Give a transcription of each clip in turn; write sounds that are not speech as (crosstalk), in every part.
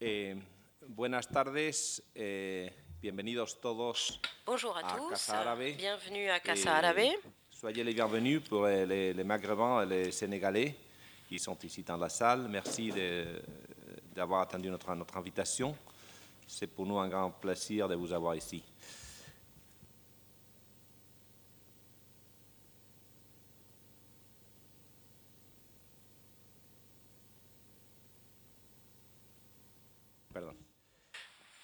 Eh, buenas tardes, eh, bienvenidos todos Bonjour à à tous, Casa bienvenue à Et Casa Árabe. Soyez les bienvenus pour les, les- les Maghrébins et les Sénégalais qui sont ici dans la salle. Merci d'avoir attendu notre, notre invitation. C'est pour nous un grand plaisir de vous avoir ici. Pardon. Eh, vamos a tratar hoy un asunto de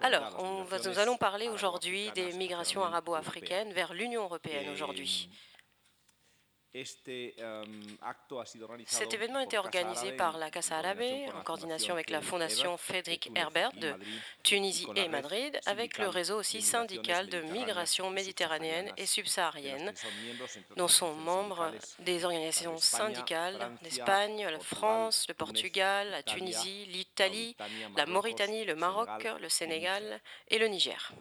Alors, on va- nous allons parler aujourd'hui des migrations arabo-africaines vers l'Union européenne aujourd'hui. Cet événement a été por Casa organisé par la Casa con en coordination avec la Fondation Frédéric Herbert de Tunisie et Madrid, avec le réseau aussi syndical de migration méditerranéenne et subsaharienne, dont sont membres des organisations syndicales d'Espagne, la France, le Portugal, la Tunisie, l'Italie, la Mauritanie, le Maroc, le Sénégal et le Niger.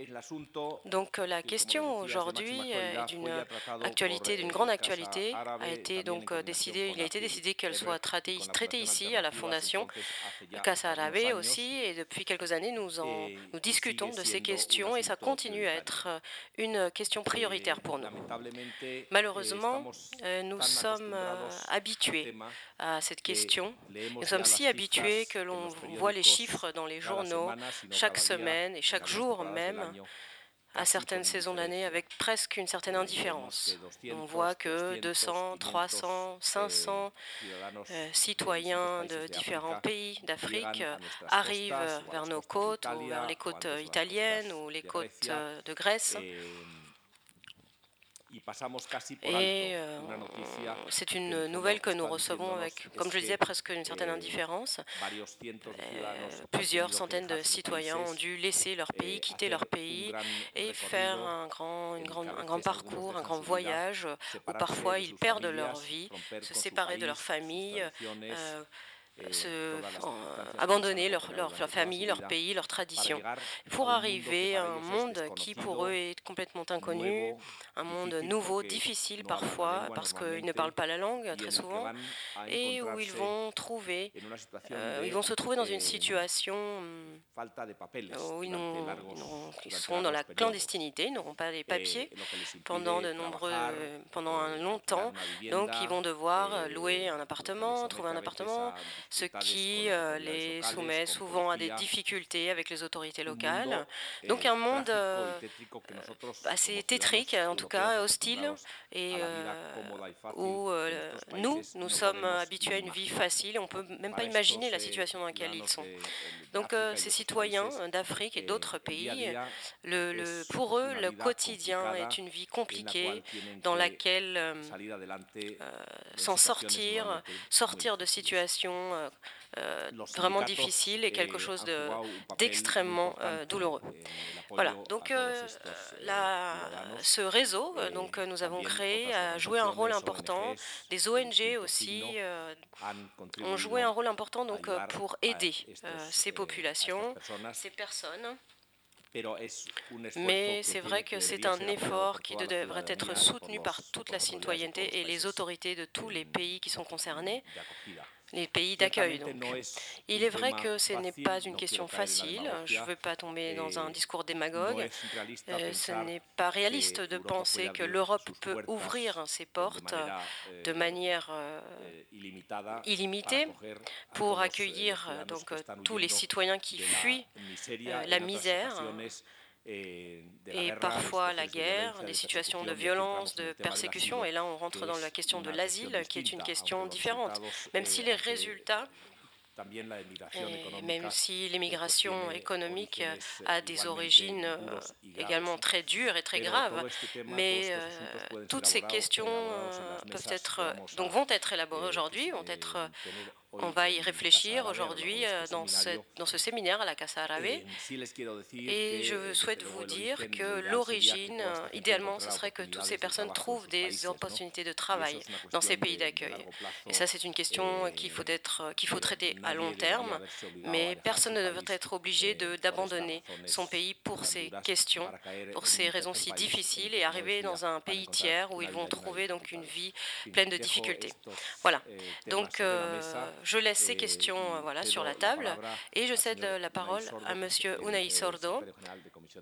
Eh, Donc euh, la question aujourd'hui máxima est d'une actualité, d'une eh, grande actualité, a été donc euh, coordinación décidé, con il a été décidé qu'elle soit traitée, ici à la Fondation Casa años, aussi, et depuis quelques années, nous, en, nous discutons de ces questions et ça continue à être euh, une question prioritaire pour nous. Eh, Malheureusement, euh, nous sommes euh, habitués à cette que question. Nous sommes si habitués que l'on voit les chiffres dans les journaux chaque semaine et chaque jour même à certaines saisons d'année avec presque une certaine indifférence. On voit que 200, 300, 500 euh, citoyens de différents pays d'Afrique euh, arrivent vers nos côtes ou vers les côtes euh, italiennes ou les côtes euh, de Grèce. Et euh, c'est une nouvelle que nous recevons avec, comme je le disais, presque une certaine indifférence. Euh, plusieurs centaines de citoyens ont dû laisser leur pays, quitter leur pays et faire un grand, une grande- un grand parcours, un grand voyage où parfois ils perdent leur vie, se séparer de leur famille, euh, se, en- abandonner leur, leur, leur famille, leur pays, leurs traditions, pour arriver à un monde qui pour eux est complètement inconnu, un monde nouveau, difficile parfois, parce qu'ils ne parlent pas la langue très souvent, et où ils vont trouver, euh, ils vont se trouver dans une situation hum, où ils, seront dans la clandestinité, ils n'auront pas les papiers pendant de nombreux, pendant un long temps, donc ils vont devoir euh, louer un appartement, trouver un appartement, ce qui euh, les soumet souvent à des difficultés avec les autorités locales. Donc un monde euh, assez tétrique, en tout cas hostile, et euh, où euh, nous, nous sommes habitués à une vie facile, on ne peut même pas imaginer la situation dans laquelle ils sont. Donc euh, ces citoyens d'Afrique et d'autres pays, le, le- pour eux, le quotidien est une vie compliquée dans laquelle euh, s'en sortir, sortir de situations euh, euh, vraiment difficiles est quelque chose de- d'extrêmement euh, douloureux. Voilà, donc euh, la- ce réseau euh, donc, que nous avons créé a joué un rôle important. Des ONG aussi euh, ont joué un rôle important donc, euh, pour aider euh, ces populations, ces personnes. Mais c'est vrai que c'est un effort qui devrait être soutenu par toute la citoyenneté et les autorités de tous les pays qui sont concernés, les pays d'accueil. donc. Il est vrai que ce n'est pas une question facile. Je ne veux pas tomber dans un discours démagogue. Euh, ce n'est pas réaliste de penser que l'Europe peut ouvrir ses portes de manière euh, illimitée pour accueillir euh, donc, euh, tous les citoyens qui fuient euh, la misère et parfois la guerre, des situations de violence, de persécution. Et là, on rentre dans la question de l'asile, qui est une question différente. Même si les résultats, et même si l'immigration économique a des origines euh, également très dures et très graves, mais euh, toutes ces questions euh, peuvent être, euh, donc vont être élaborées aujourd'hui, vont être euh, On va y réfléchir aujourd'hui euh, dans ce, dans ce séminaire à la Casa Arabe. Et je souhaite vous dire que l'origine, idéalement, ce serait que toutes ces personnes trouvent des opportunités de travail dans ces pays d'accueil. Et ça, c'est une question qu'il faut, qu'il faut traiter à long terme, mais personne ne devrait être obligé d'abandonner son pays pour ces questions, pour ces raisons si difficiles, et arriver dans un pays tiers où ils vont trouver donc une vie pleine de difficultés. Voilà. Donc, euh, je laisse ces questions euh, voilà, sur la table et je cède la parole à M. Unai Sordo,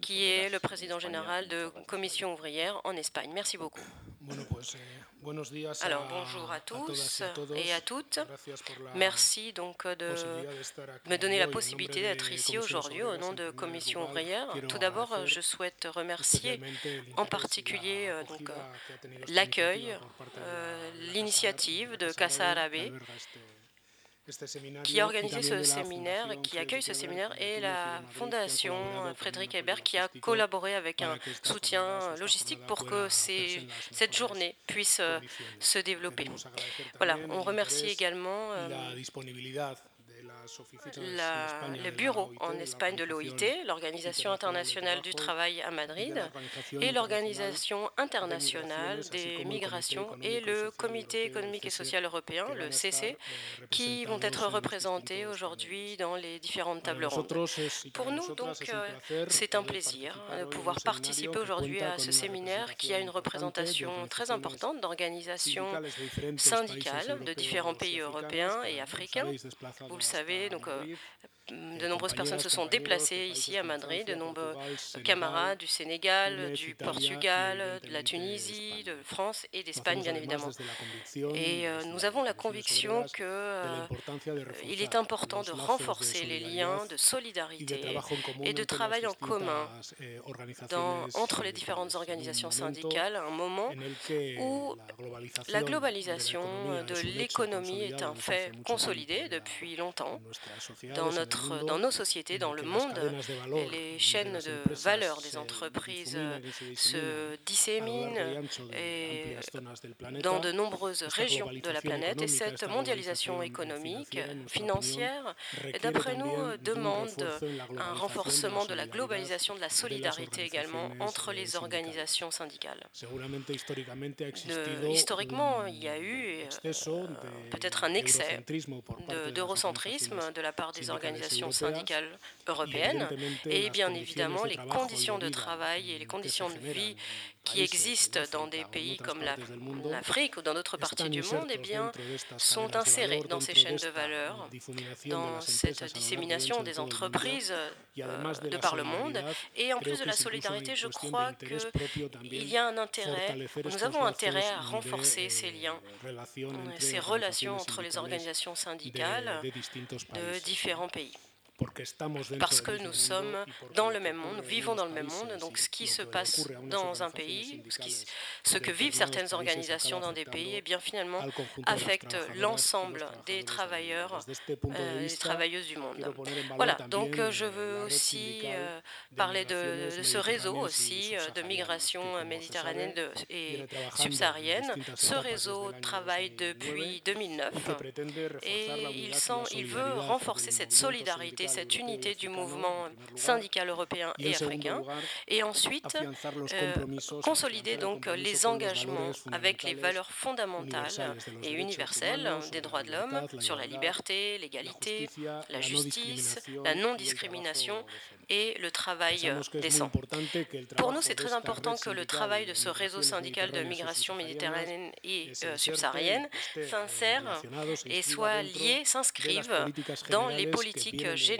qui est le président général de Commission ouvrière en Espagne. Merci beaucoup. Alors, bonjour à tous et à toutes. Merci donc de me donner la possibilité d'être ici aujourd'hui au nom de Commission ouvrière. Tout d'abord, je souhaite remercier en particulier euh, l'accueil, euh, l'initiative de Casa Arabe qui a organisé ce séminaire, qui accueille ce séminaire, et la Fondation Frédéric Hebert qui a collaboré avec un soutien logistique pour que cette journée puisse euh, se développer. Voilà, on remercie également euh, le bureau en Espagne de l'OIT, l'Organisation internationale du travail à Madrid, et l'Organisation internationale des migrations et le Comité économique et social européen, le CC, qui vont être représentés aujourd'hui dans les différentes tables rondes. Pour nous, donc, euh, c'est un plaisir de pouvoir participer aujourd'hui à ce séminaire qui a une représentation très importante d'organisations syndicales de différents pays européens et africains. Vous le savez, donc euh, de nombreuses personnes se sont déplacées ici à Madrid, de nombreux camarades du Sénégal, du Portugal, de la Tunisie, de France et d'Espagne, bien évidemment. Et euh, nous avons la conviction qu'il euh, est important de renforcer les liens de solidarité et de travail en commun dans, entre les différentes organisations syndicales à un moment où la globalisation de l'économie est un fait consolidé depuis longtemps dans notre dans nos sociétés, dans le monde, les chaînes de valeur des entreprises se disséminent et dans de nombreuses régions de la planète. Et cette mondialisation économique, financière, d'après nous, demande un renforcement de la globalisation, de la solidarité également entre les organisations syndicales. historiquement, il y a eu euh, peut-être un excès d'eurocentrisme de la part des organisations syndicales européennes et bien évidemment les conditions de travail et les conditions de vie qui existent dans des pays comme l'Afrique ou dans d'autres parties du monde eh bien, sont insérés dans ces chaînes de valeur, dans cette dissémination des entreprises euh, de par le monde. Et en plus de la solidarité, je crois qu'il y a un intérêt, nous avons intérêt à renforcer ces liens, ces relations entre les organisations syndicales de différents pays parce que nous sommes dans le même monde, nous vivons dans le même monde, donc ce qui se passe dans un pays, ce, que vivent certaines organisations dans des pays, eh bien finalement affecte l'ensemble des travailleurs euh, des travailleuses du monde. Voilà, donc euh, je veux aussi euh, parler de, ce réseau aussi de migration méditerranéenne et subsaharienne. Ce réseau travaille depuis 2009 et il, sent, il veut renforcer cette solidarité cette unité du mouvement syndical européen et africain, et ensuite euh, consolider donc les engagements avec les valeurs fondamentales et universelles des droits de l'homme sur la liberté, l'égalité, la justice, la non-discrimination et le travail décent. Pour nous, c'est très important que le travail de ce réseau syndical de migration méditerranéenne et euh, subsaharienne s'insère et soit lié, s'inscrive dans les politiques générales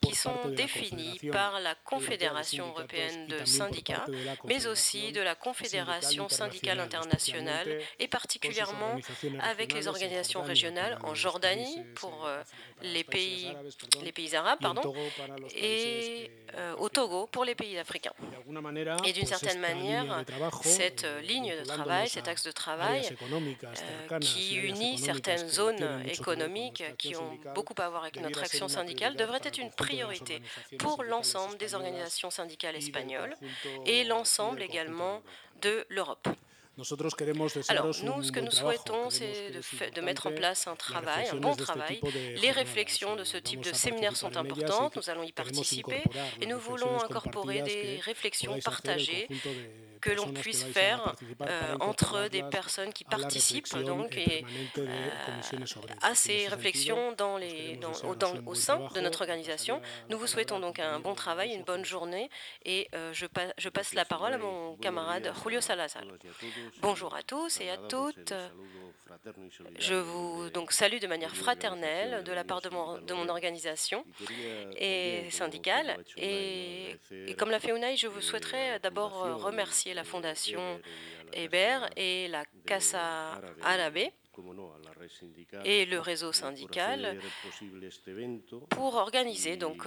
qui sont définies par la Confédération européenne de syndicats, mais aussi de la Confédération syndicale internationale et particulièrement avec les organisations régionales en Jordanie pour euh, les pays, les pays arabes pardon, et euh, au Togo pour les pays africains. Et d'une certaine manière, cette ligne de travail, cet axe de travail euh, qui unit certaines zones économiques qui ont beaucoup à voir avec notre action syndicale devrait être une priorité pour l'ensemble des organisations syndicales espagnoles et l'ensemble également de l'Europe. Alors, nous, ce que nous souhaitons, c'est de, de, mettre en place un travail, un bon travail. Les réflexions de ce type de séminaire sont importantes, nous allons y participer et nous voulons incorporer des réflexions partagées que l'on puisse faire euh, entre des personnes qui participent donc, et, euh, à ces réflexions dans les, dans, au, sein de notre organisation. Nous vous souhaitons donc un bon travail, une bonne journée et euh, je, je, passe la parole à mon camarade Julio Salazar. Bonjour à tous et à toutes. Je vous donc salue de manière fraternelle de la part de mon, de mon organisation et syndicale. Et, et comme l'a fait Unai, je vous souhaiterais d'abord remercier la Fondation Hébert et la Casa Árabe. Et le réseau syndical pour organiser donc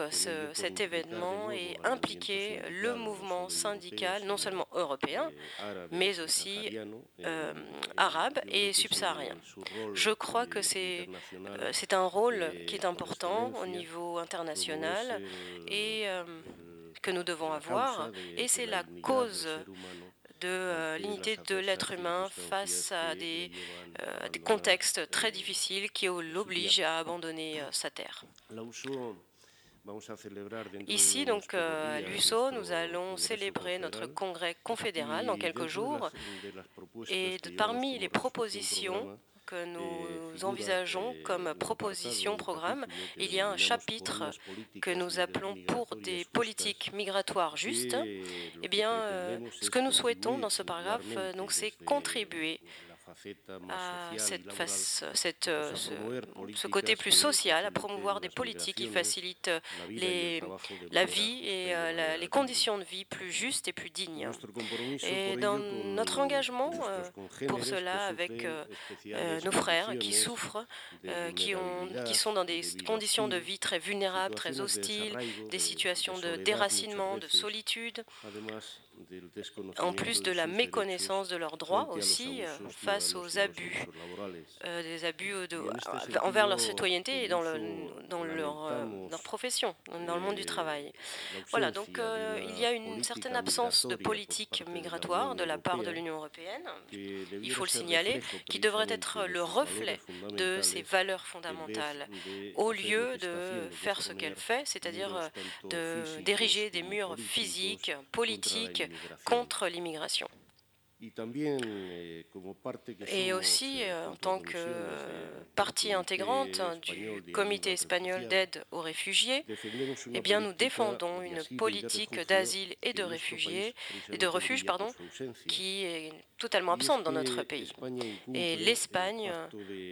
cet événement et impliquer le mouvement syndical non seulement européen mais aussi euh, arabe et subsaharien. Je crois que c'est euh, c'est un rôle qui est important au niveau international et euh, que nous devons avoir et c'est la cause de euh, l'unité de l'être humain face à des, euh, des, contextes très difficiles qui l'obligent à abandonner euh, sa terre. Ici, donc, à l'USO, nous allons célébrer notre congrès confédéral dans quelques jours. Et parmi les propositions que nous envisageons comme proposition programme, il y a un chapitre que nous appelons pour des politiques migratoires justes. Eh bien, euh, ce que nous souhaitons dans ce paragraphe, euh, c'est contribuer à cette cette, euh, ce, côté plus social, à promouvoir des politiques qui facilitent les, la vie et euh, les conditions de vie plus justes et plus dignes. Et dans notre engagement euh, pour cela avec nos frères qui souffrent, qui, ont, qui sont dans des conditions de vie très vulnérables, très hostiles, des situations de déracinement, de solitude, en plus de la méconnaissance de leurs droits aussi euh, face aux abus, euh, des abus de, envers leur citoyenneté et dans, le, dans leur, euh, leur, profession, dans le monde du travail. Voilà, donc il y a une certaine absence de politique migratoire de la part de l'Union européenne, il faut le signaler, qui devrait être le reflet de ses valeurs fondamentales, au lieu de faire ce qu'elle fait, c'est-à-dire d'ériger des murs physiques, politiques, contre l'immigration. Eh, Et aussi, euh, en tant que partie intégrante du comité espagnol d'aide aux réfugiés, eh bien, nous défendons une politique d'asile et de réfugiés et de refuge, pardon, qui est totalement absente dans notre pays. Et l'Espagne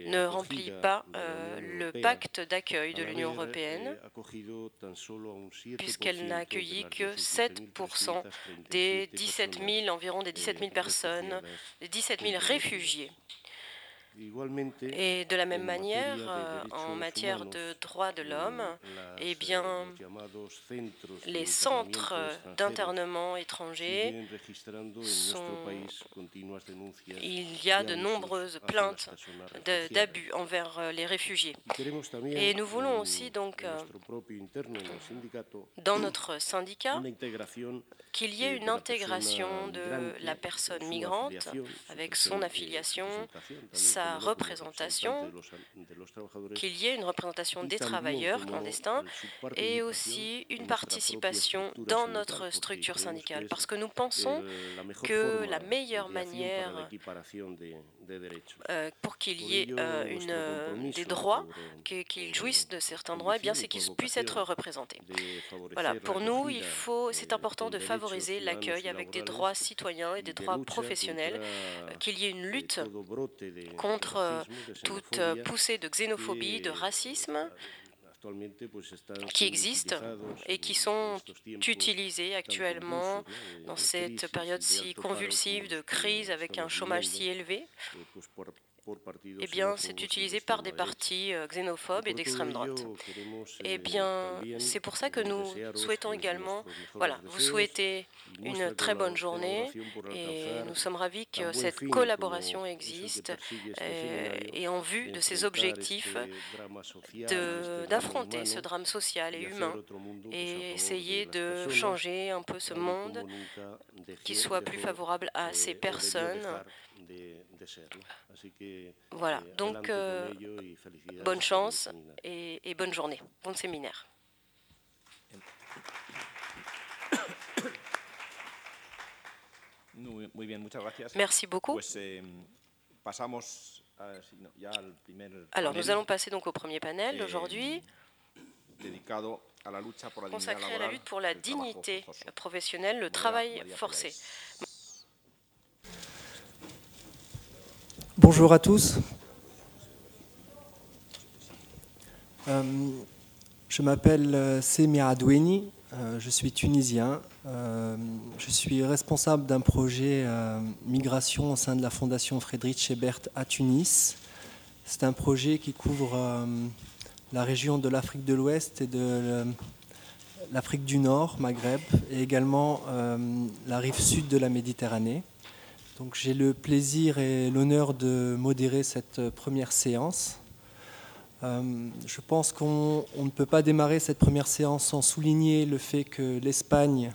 ne remplit pas euh, le pacte d'accueil de l'Union européenne, puisqu'elle n'a accueilli que 7% des 17 000, environ des 17 000 personnes les 17 000 réfugiés. Et de la même manière, euh, en matière de droits de l'homme, eh bien, les centres d'internement étrangers sont, il y a de nombreuses plaintes d'abus envers euh, les réfugiés. Et nous voulons aussi donc euh, dans notre syndicat qu'il y ait une intégration de la personne migrante avec son affiliation, sa représentation, qu'il y ait une représentation des travailleurs clandestins et aussi une participation dans notre structure syndicale. Parce que nous pensons que la meilleure manière pour qu'il y ait euh, une, euh, des droits, qu'ils jouissent de certains droits, eh c'est qu'ils puissent être représentés. Voilà, pour nous, il faut, c'est important de favoriser l'accueil avec des droits citoyens et des droits professionnels, qu'il y ait une lutte contre toute poussée de xénophobie, de racisme qui existent et qui sont utilisés actuellement dans cette période si convulsive de crise avec un chômage si élevé eh bien, c'est utilisé par des partis euh, xénophobes et d'extrême droite. Eh bien, c'est pour ça que nous souhaitons également, voilà, vous souhaitez une très bonne journée et nous sommes ravis que cette collaboration existe et en vue de ces objectifs d'affronter ce drame social et humain et essayer de changer un peu ce monde qui soit plus favorable à ces personnes. Voilà, donc euh, bonne chance et, et bonne journée, bon séminaire. Merci beaucoup. Alors, nous allons passer donc au premier panel aujourd'hui, consacré à la lutte pour la dignité professionnelle, le travail forcé. Bonjour à tous. Euh, je m'appelle euh, Semir Adoueni, euh, je suis tunisien. Je suis responsable d'un projet migration au sein de la Fondation Friedrich Ebert à Tunis. C'est un projet qui couvre la région de l'Afrique de l'Ouest et de l'Afrique du Nord, Maghreb, et également la rive sud de la Méditerranée. J'ai le plaisir et l'honneur de modérer cette première séance. Euh, je pense qu'on ne peut pas démarrer cette première séance sans souligner le fait que l'Espagne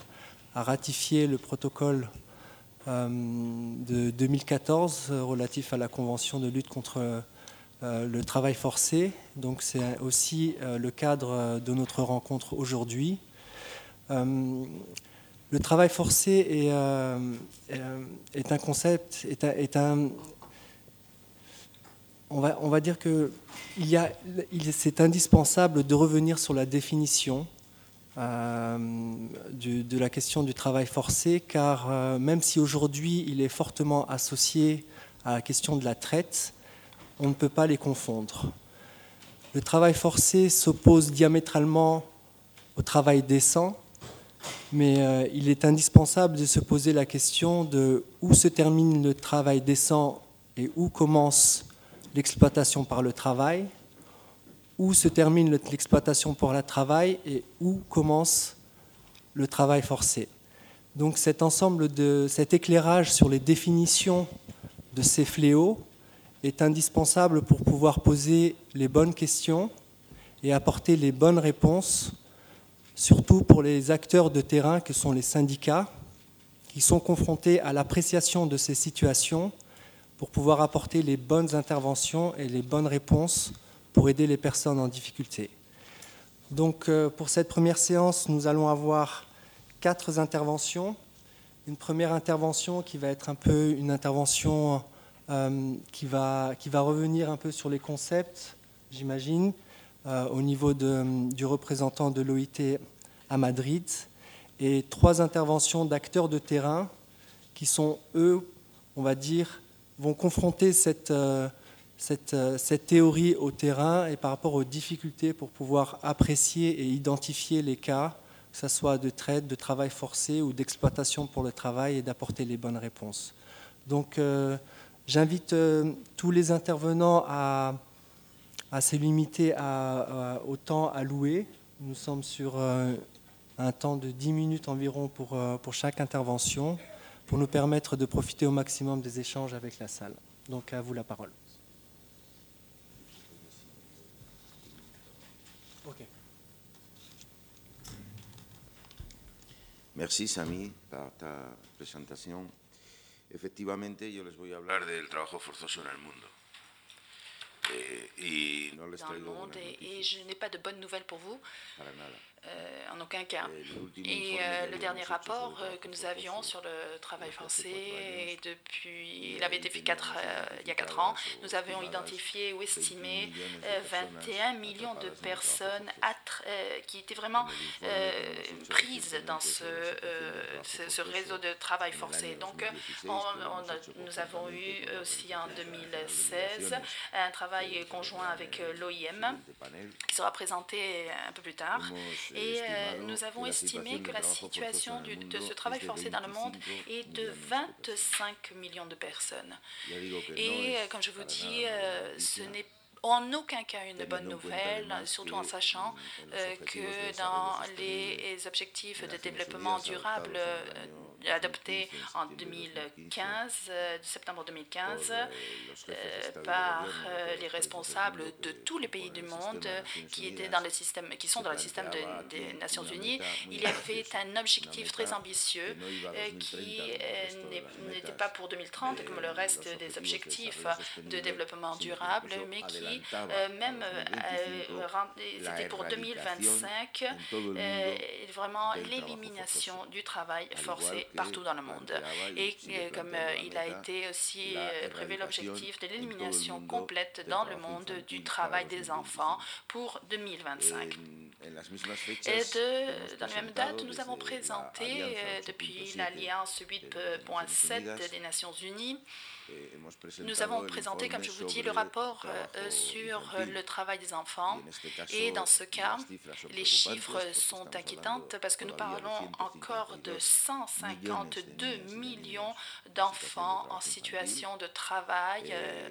a ratifié le protocole euh, de 2014 relatif à la Convention de lutte contre euh, le travail forcé. Donc c'est aussi le cadre de notre rencontre aujourd'hui. Le travail forcé est, est, un concept, on va, dire que c'est indispensable de revenir sur la définition euh, de la question du travail forcé, car euh, même si aujourd'hui il est fortement associé à la question de la traite, on ne peut pas les confondre. Le travail forcé s'oppose diamétralement au travail décent, mais euh, il est indispensable de se poser la question de où se termine le travail décent et où commence l'exploitation par le travail, où se termine l'exploitation par le travail et où commence le travail forcé. Donc cet ensemble de cet éclairage sur les définitions de ces fléaux est indispensable pour pouvoir poser les bonnes questions et apporter les bonnes réponses, surtout pour les acteurs de terrain que sont les syndicats, qui sont confrontés à l'appréciation de ces situations pour pouvoir apporter les bonnes interventions et les bonnes réponses pour aider les personnes en difficulté. Donc euh, pour cette première séance, nous allons avoir quatre interventions. Une première intervention qui va être un peu une intervention euh, qui, va, qui va revenir un peu sur les concepts, j'imagine, au niveau du représentant de l'OIT à Madrid, et trois interventions d'acteurs de terrain qui sont, eux, on va dire, vont confronter cette, euh, cette, euh, cette, théorie au terrain et par rapport aux difficultés pour pouvoir apprécier et identifier les cas, que ce soit de traite, de travail forcé ou d'exploitation pour le travail et d'apporter les bonnes réponses. Donc euh, j'invite tous les intervenants à, à se limiter à, au temps alloué. Nous sommes sur un temps de 10 minutes environ pour, pour chaque intervention pour nous permettre de profiter au maximum des échanges avec la salle. Donc à vous la parole. Merci Sami par ta présentation. Effectivement, je les voy a hablar del trabajo forzoso en el. Eh, dans le monde et, je n'ai pas de bonnes nouvelles pour vous. Euh, en aucun cas. Et euh, le dernier rapport euh, que nous avions sur le travail forcé, depuis, il avait été fait quatre, il y a quatre ans, nous avions identifié ou estimé 21 millions de personnes qui étaient vraiment prises dans ce, ce, réseau de travail forcé. Donc, nous avons eu aussi en 2016 un travail conjoint avec l'OIM qui sera présenté un peu plus tard. Et euh, nous avons estimé que la situation de ce travail forcé dans le monde est de 25 millions de personnes. Et euh, comme je vous dis, euh, ce n'est en aucun cas une bonne nouvelle, surtout en sachant que dans les objectifs de développement durable adopté en 2015, septembre 2015, par les responsables de tous les pays du monde qui, étaient dans le système, qui sont dans le système des Nations Unies. Il y avait un objectif très ambitieux qui n'était pas pour 2030 comme le reste des objectifs de développement durable, mais qui même c'était pour 2025 vraiment l'élimination du travail forcé partout dans le monde. Et comme il a été aussi prévu l'objectif de l'élimination complète dans le monde du travail des enfants pour 2025. Et de, dans la même date, nous avons présenté depuis l'Alliance 8.7 des Nations Unies nous avons présenté, comme je vous dis, le rapport euh, sur le travail des enfants. Et dans ce cas, les chiffres sont inquiétants parce que nous parlons encore de 152 millions d'enfants en situation de travail euh,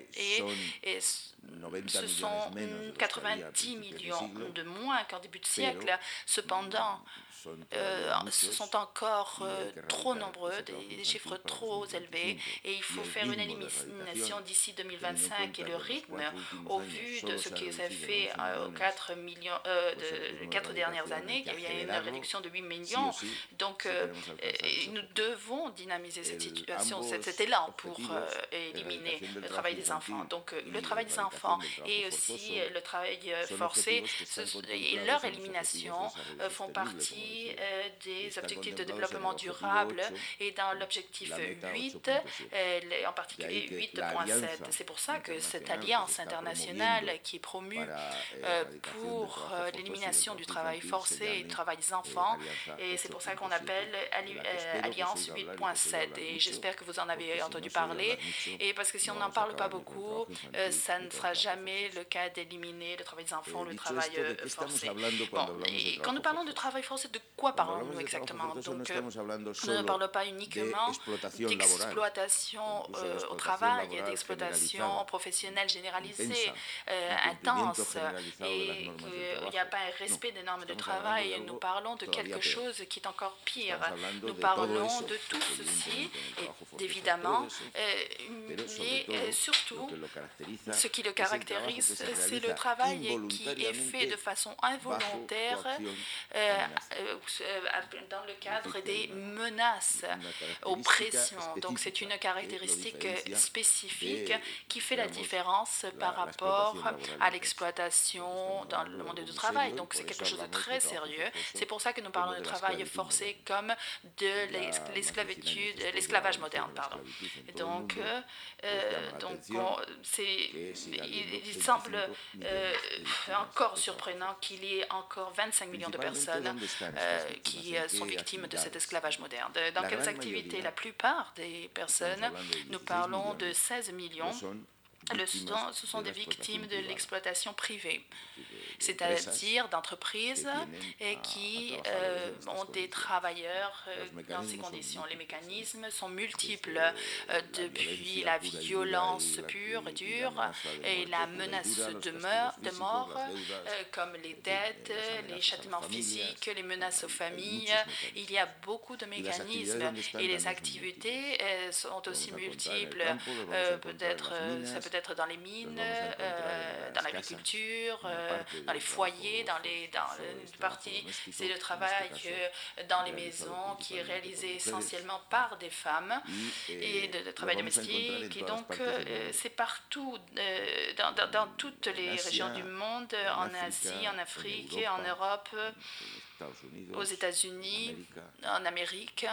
et, ce sont 90 millions de moins qu'en début de siècle. Cependant, euh, ce sont encore euh, trop nombreux, des, chiffres trop élevés, et il faut faire une élimination d'ici 2025. Et le rythme, au vu de ce qui s'est fait aux 4, millions, de, quatre dernières années, il y a eu une réduction de 8 millions. Donc, euh, nous devons dynamiser cette situation, cet élan pour éliminer le travail des enfants. Donc, le travail des enfants et aussi le travail forcé et leur élimination font partie euh, des objectifs de développement durable et dans l'objectif 8, euh, en particulier 8.7. C'est pour ça que cette alliance internationale qui est promue euh, pour l'élimination du travail forcé et du travail des enfants, et c'est pour ça qu'on appelle Alliance 8.7. Et j'espère que vous en avez entendu parler, et parce que si on n'en parle pas beaucoup, ça ne sera jamais le cas d'éliminer le travail des enfants, le travail forcé. et quand nous parlons de travail forcé, de quoi parlons-nous exactement? Donc, euh, nous ne parlons pas uniquement d'exploitation euh, au travail, d'exploitation professionnelle généralisée, euh, intense, et qu'il n'y a pas un respect des normes de travail. Nous parlons de quelque chose qui est encore pire. Nous parlons de tout ceci, et évidemment, mais surtout, ce qui le caractérise, c'est le travail qui est fait de façon involontaire euh, dans le cadre des menaces, oppressions. Donc c'est une caractéristique spécifique qui fait la différence par rapport à l'exploitation dans le monde du travail. Donc c'est quelque chose de très sérieux. C'est pour ça que nous parlons de travail forcé comme de l'esclavitude, l'esclavage moderne. Pardon. Donc, euh, euh, donc il, semble encore surprenant qu'il y ait encore 25 millions de personnes euh, qui euh, sont victimes de cet esclavage moderne. Dans quelles activités? La plupart des personnes, nous parlons de 16 millions, ce sont des victimes de l'exploitation privée. C'est-à-dire d'entreprises qui euh, ont des travailleurs euh, dans ces conditions. Les mécanismes sont multiples, euh, depuis la violence pure, dure, et la menace de, de mort, comme les dettes, les châtiments physiques, les menaces aux familles. Il y a beaucoup de mécanismes et les activités sont aussi multiples. peut-être, ça peut dans les mines, dans l'agriculture, dans les foyers, dans les dans parties. C'est le travail dans les maisons qui est réalisé essentiellement par des femmes et de, travail domestique. Et donc, euh, c'est partout, euh, dans, dans, toutes les régions du monde, en Asie, en Afrique, en Europe aux États-Unis, en Amérique,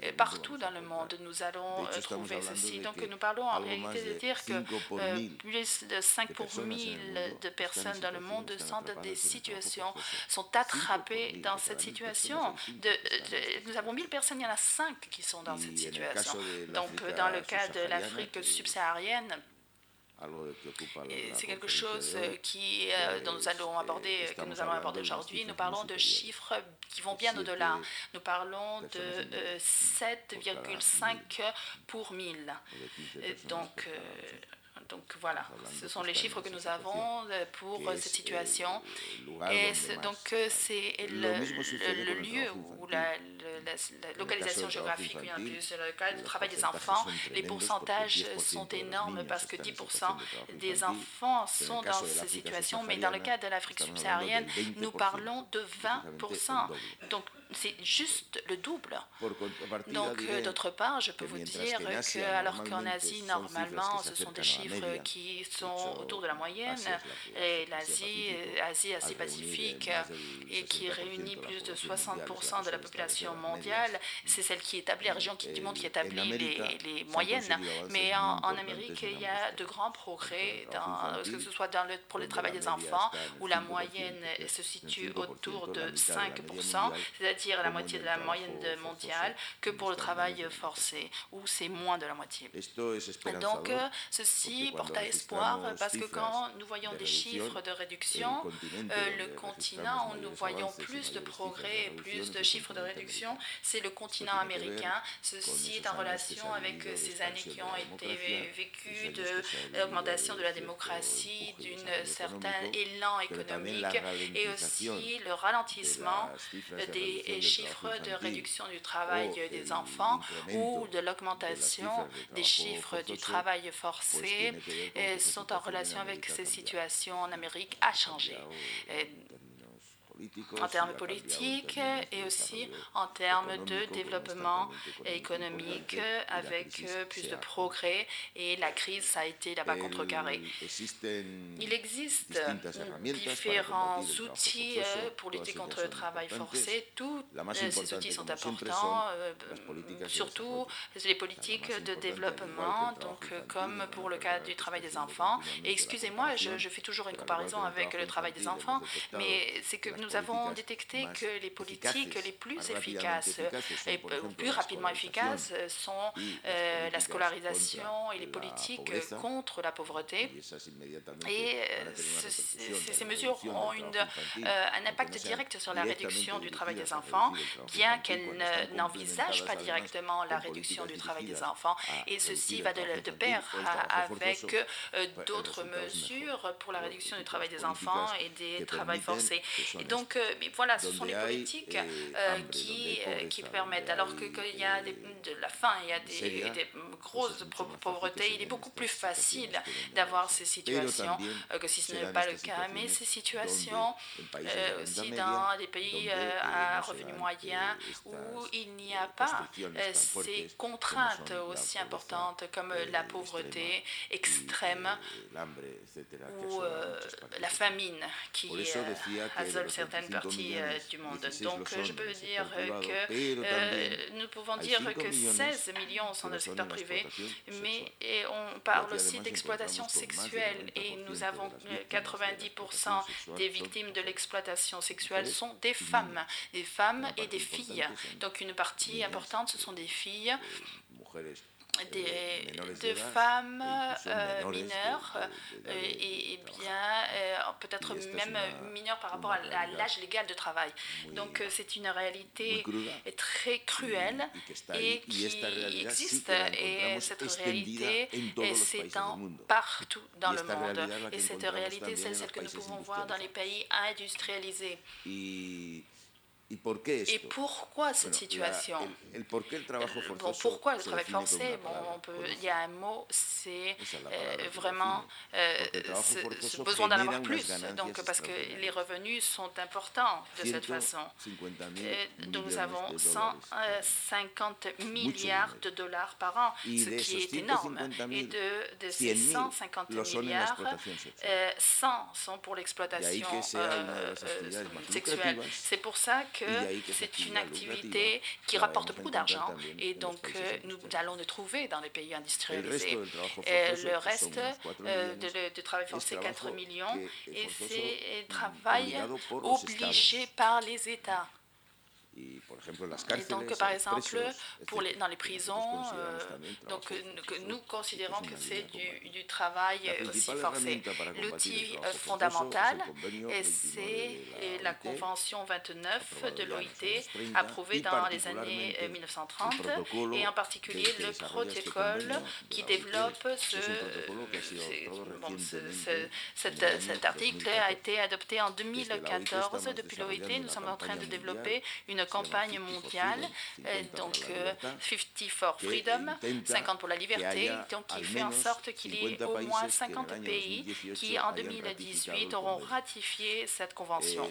et partout dans le monde, nous allons euh, trouver ceci. Donc nous parlons en réalité de dire que euh, plus de 5 pour 1000 de personnes dans le monde sont dans des situations, sont attrapées dans cette situation. De, nous avons 1000 personnes, il y en a 5 qui sont dans cette situation. Donc dans le cas de l'Afrique subsaharienne, c'est quelque chose qui, euh, dont nous allons aborder, que nous allons aborder aujourd'hui. Nous parlons de chiffres qui vont bien au-delà. Nous parlons de 7,5 euh, pour 1000. Donc, Donc voilà, ce sont les chiffres que nous avons euh, pour cette situation. Et donc c'est le, lieu où la, localisation géographique vient plus. Le cas du travail des enfants, les pourcentages sont énormes parce que 10% des enfants sont dans cette situation, mais dans le cas de l'Afrique subsaharienne, nous parlons de 20%. Donc c'est juste le double. Donc, euh, d'autre part, je peux vous dire que, alors qu'en Asie, normalement, ce sont des chiffres qui sont autour de la moyenne, et l'Asie, euh, Asie, Asie-Pacifique, et qui réunit plus de 60% de la population mondiale, c'est celle qui établit, la région du monde qui établit les, les moyennes. Mais en, Amérique, il y a de grands progrès, dans, que ce soit dans le, pour le travail des enfants, où la moyenne se situe autour de 5%, c'est-à-dire la moitié de la moyenne mondiale, que pour le travail forcé, où c'est moins de la moitié. Donc, euh, ceci porte à espoir parce que quand nous voyons des chiffres de réduction, euh, le continent où nous voyons plus de progrès, plus de chiffres de réduction, c'est le continent américain. Ceci est en relation avec ces années qui ont été vécues de l'augmentation de la démocratie, d'un certain élan économique et aussi le ralentissement des chiffres de réduction du travail des enfants ou de l'augmentation des chiffres du travail forcé sont en relation avec ces situations en Amérique a changé en termes politiques et aussi en termes de développement économique avec plus de progrès et la crise ça a été là-bas contrecarrée. Il existe différents outils euh, pour lutter contre le travail forcé. Tous ces outils sont importants, euh, surtout les politiques de développement, donc euh, comme pour le cas du travail des enfants. Et excusez-moi, je, je fais toujours une comparaison avec le travail des enfants, mais c'est que nous nous avons détecté que les politiques les plus efficaces et plus rapidement efficaces sont euh, la scolarisation et les politiques contre la pauvreté. Et euh, ces mesures ont une, euh, un impact direct sur la réduction du travail des enfants, bien qu'elles n'envisagent pas directement la réduction du travail des enfants. Et ceci va de, de pair avec d'autres mesures pour la réduction du travail des enfants et des travails forcés. Et donc, euh, voilà, ce sont les politiques euh, qui, euh, qui permettent. Alors qu'il y a de la faim, il y a des, des grosses pauvretés, il est beaucoup plus facile d'avoir ces situations que si ce n'est pas le cas. Mais ces situations aussi dans des pays à revenus moyens où il n'y a pas ces contraintes aussi importantes comme la pauvreté extrême ou la famine qui asole certaines parties euh, du monde. Donc je peux dire que euh, nous pouvons dire que 16 millions sont dans le secteur privé, mais on parle aussi d'exploitation sexuelle. Et nous avons 90% euh, des victimes de l'exploitation sexuelle sont des femmes, des femmes et des filles. Donc une partie importante, ce sont des filles des, de femmes euh, mineures euh, et, bien euh, peut-être même mineures par rapport à, l'âge légal de travail. Donc c'est une réalité très cruelle et qui existe et cette réalité s'étend partout dans le monde. Et cette réalité, c'est celle que nous pouvons voir dans les pays industrialisés. Et pourquoi cette situation? bon, Pourquoi le travail forcé? bon, on peut, Il y a un mot, c'est euh, vraiment euh, ce, besoin d'en avoir plus, donc, parce que les revenus sont importants de cette façon. donc nous avons 150 milliards de dollars par an, ce qui est énorme. Et de, de ces 150 milliards, 100 sont pour l'exploitation sexuelle. C'est pour ça que c'est une activité qui rapporte beaucoup d'argent et donc euh, nous allons le trouver dans les pays industrialisés. Et le reste euh, de, travail forcé, 4 millions, et c'est un travail obligé par les États. Et donc, par exemple, pour les, dans les prisons, euh, donc, nous considérons que c'est du, du, travail aussi forcé. L'outil euh, fondamental, c'est la Convention 29 de l'OIT, approuvée dans les années 1930, euh, et en particulier le protocole qui développe ce, cet, article a été adopté en 2014 depuis l'OIT. Nous sommes en train de développer une campagne mondiale, euh, donc 50 euh, for Freedom, 50 pour la liberté, donc qui fait en sorte qu'il y ait au moins 50 pays qui en 2018 auront ratifié cette convention.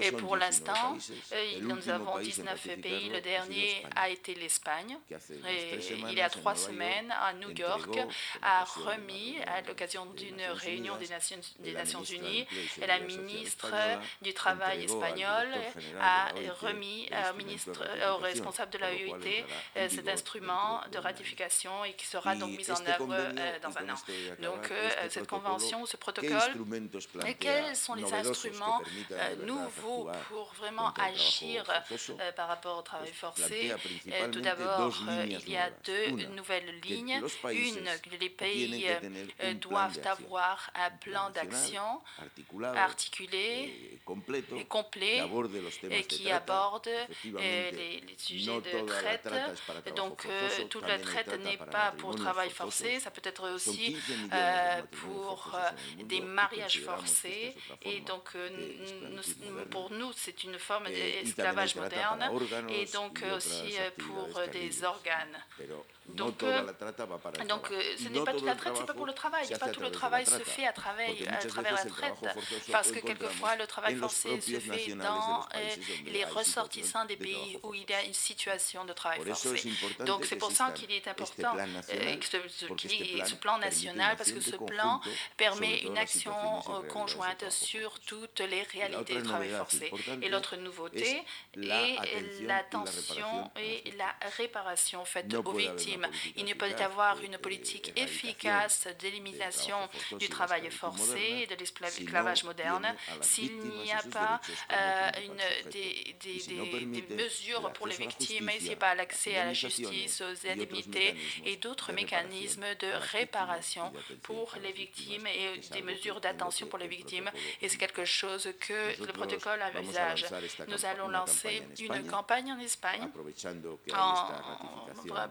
Et pour l'instant, euh, nous avons 19 pays. Le dernier a été l'Espagne. Il y a trois semaines, à New York, a remis, à l'occasion d'une réunion des Nations, des Nations Unies, et la ministre du Travail espagnole a remis au, ministre, au responsable de la UIT euh, cet instrument de ratification et qui sera donc mis en œuvre euh, dans un an. Donc, euh, cette convention, ce protocole, et quels sont les instruments nouveaux pour vraiment agir par rapport au travail forcé? Tout d'abord, il y a deux nouvelles lignes. Une, les pays doivent avoir un plan d'action articulé et complet et qui aborde les, les, sujets de traite. Donc, euh, toute la traite n'est pas pour travail forcé, ça peut être aussi euh, pour euh, des mariages forcés. Et donc, pour nous, c'est une forme d'esclavage moderne et donc aussi pour des organes. Donc, donc ce n'est pas toute la traite, c'est pas pour le travail. Pas tout le travail se fait à travers, à travers la traite, parce que quelquefois le travail forcé se fait dans les ressortissants des pays où il y a une situation de travail forcé. Donc c'est pour ça qu'il est important qu'il y ait ce plan national, parce que ce plan permet une action conjointe sur toutes les réalités du travail forcé. Et l'autre nouveauté est l'attention et la réparation faite aux victimes. Il ne peut y avoir une politique efficace d'élimination du travail forcé et de l'esclavage moderne. s'il n'y a pas euh, une, des, des, des, mesures pour les victimes, a pas l'accès à la justice, aux indemnités et d'autres mécanismes de réparation pour les victimes et des mesures d'attention pour les victimes. Et c'est quelque chose que le protocole envisage. Nous allons lancer une campagne en Espagne,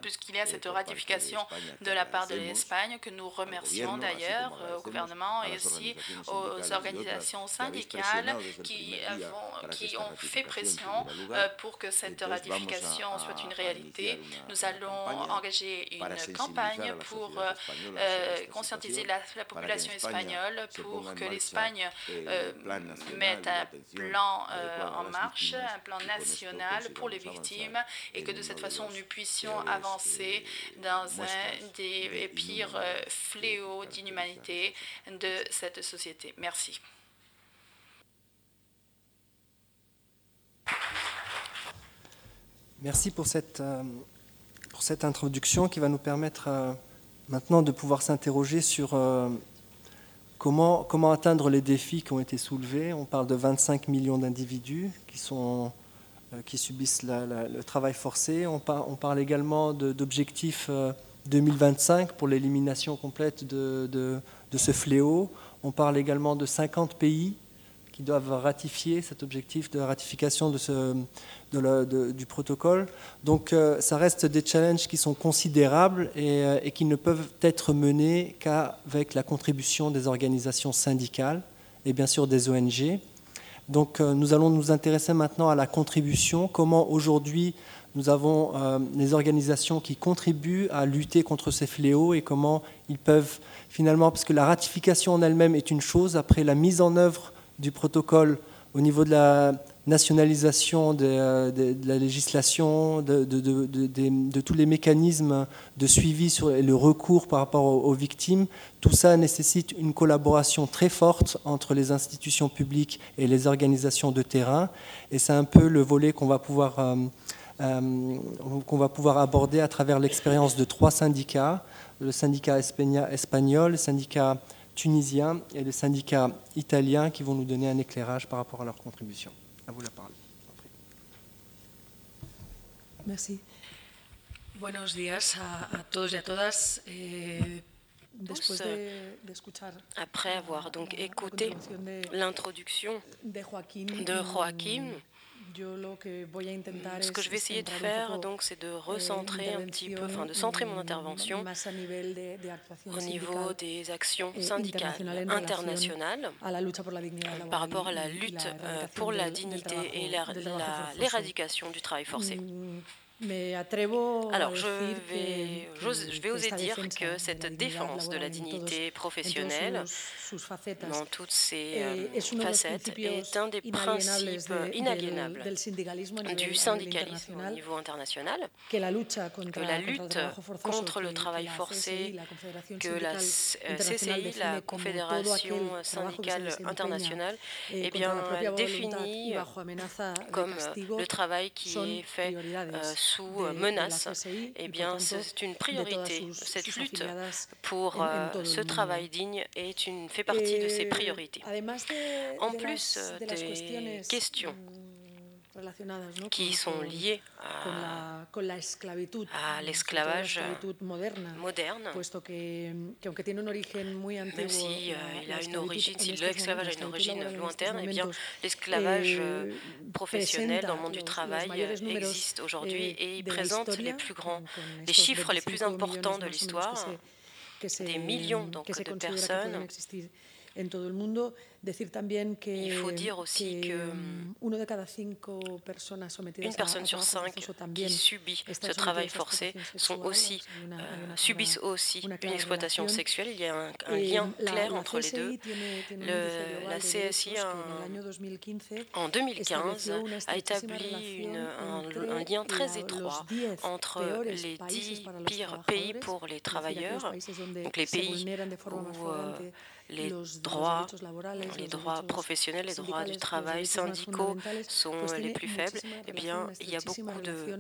puisqu'il y a cette ratification de la part de l'Espagne, que nous remercions d'ailleurs au gouvernement et aussi aux organisations syndicales qui, qui ont fait pression euh, pour que cette ratification soit une réalité. Nous allons engager une campagne pour euh, euh, conscientiser la, population espagnole pour que l'Espagne mette un plan en marche, un plan national pour les victimes et que de cette façon nous puissions avancer dans un des pires fléaux d'inhumanité de cette société. Merci. Merci pour cette, euh, pour cette introduction qui va nous permettre euh, maintenant de pouvoir s'interroger sur euh, comment, atteindre les défis qui ont été soulevés. On parle de 25 millions d'individus qui, subissent le travail forcé. On, parle également d'objectifs 2025 pour l'élimination complète de, de ce fléau. On parle également de 50 pays qui doivent ratifier cet objectif de ratification de ce, du protocole. Donc euh, ça reste des challenges qui sont considérables et, euh, et qui ne peuvent être menés qu'avec la contribution des organisations syndicales et bien sûr des ONG. Donc euh, nous allons nous intéresser maintenant à la contribution, comment aujourd'hui nous avons les organisations qui contribuent à lutter contre ces fléaux et comment ils peuvent finalement, parce que la ratification en elle-même est une chose, après la mise en œuvre du protocole au niveau de la nationalisation de, euh, la législation, de, tous les mécanismes de suivi sur le recours par rapport aux, victimes, tout ça nécessite une collaboration très forte entre les institutions publiques et les organisations de terrain. Et c'est un peu le volet qu'on va pouvoir, euh, euh, qu'on va pouvoir aborder à travers l'expérience de trois syndicats, le syndicat espagnol, le syndicat tunisiens et les syndicats italiens qui vont nous donner un éclairage par rapport à leur contribution. À vous la parole. Merci. Buenos días a, a todos y a todas. Eh, Después de, de après avoir donc écouté l'introduction de Joaquim, de Joaquim ce que je vais essayer de faire, donc, c'est de recentrer un petit peu, enfin, de centrer mon intervention au niveau des actions eh, syndicales internationales par rapport à la lutte euh, pour la dignité et l'éradication du travail forcé. Alors, je vais, je vais oser dire que cette défense de la dignité professionnelle, dans toutes ses euh, facettes, est un des principes inaliénables du syndicalisme au niveau international, que la lutte contre le travail forcé, que la CCI, la Confédération syndicale internationale, eh bien, définit comme le travail qui est fait sous euh, menace, eh bien, c'est une priorité. Cette lutte pour euh, ce travail digne est une, fait partie de ces priorités. En plus euh, des questions mm, qui sont liées à, l'esclavage moderne, même si il a une origine, si l'esclavage a une origine lointaine, eh bien l'esclavage euh, professionnel dans le monde du travail existe aujourd'hui et il présente les plus grands, les chiffres les plus importants de l'histoire, des millions donc, de personnes en todo el mundo. Decir también que, Il faut dire aussi que, que uno de cada cinco personas sometidas une personne sur cinq qui subit ce travail forcé sont aussi, euh, subissent aussi une exploitation sexuelle. Il y a un, un lien clair entre les deux. Le, la CSI, un, en 2015, a établi une, un, un, lien très étroit entre les dix pires pays pour les travailleurs, donc les pays où euh, les droits, les droits professionnels, les droits du travail syndicaux sont les plus faibles, eh bien, il y a beaucoup de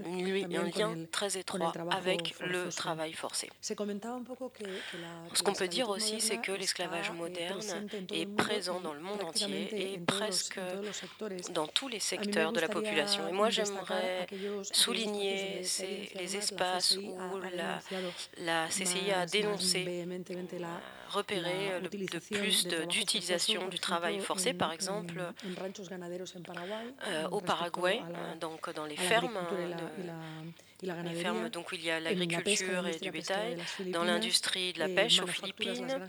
un lien très étroit avec le travail forcé. Ce qu'on peut dire aussi, c'est que l'esclavage moderne est présent dans le monde entier et presque dans tous les secteurs de la population. Et moi, j'aimerais souligner les espaces où la, la CCI a dénoncé, repéré le, de plus d'utilisation du travail forcé, par exemple euh, au Paraguay, donc dans les fermes. les fermes donc, où il y a l'agriculture et du bétail, dans l'industrie de la pêche aux Philippines,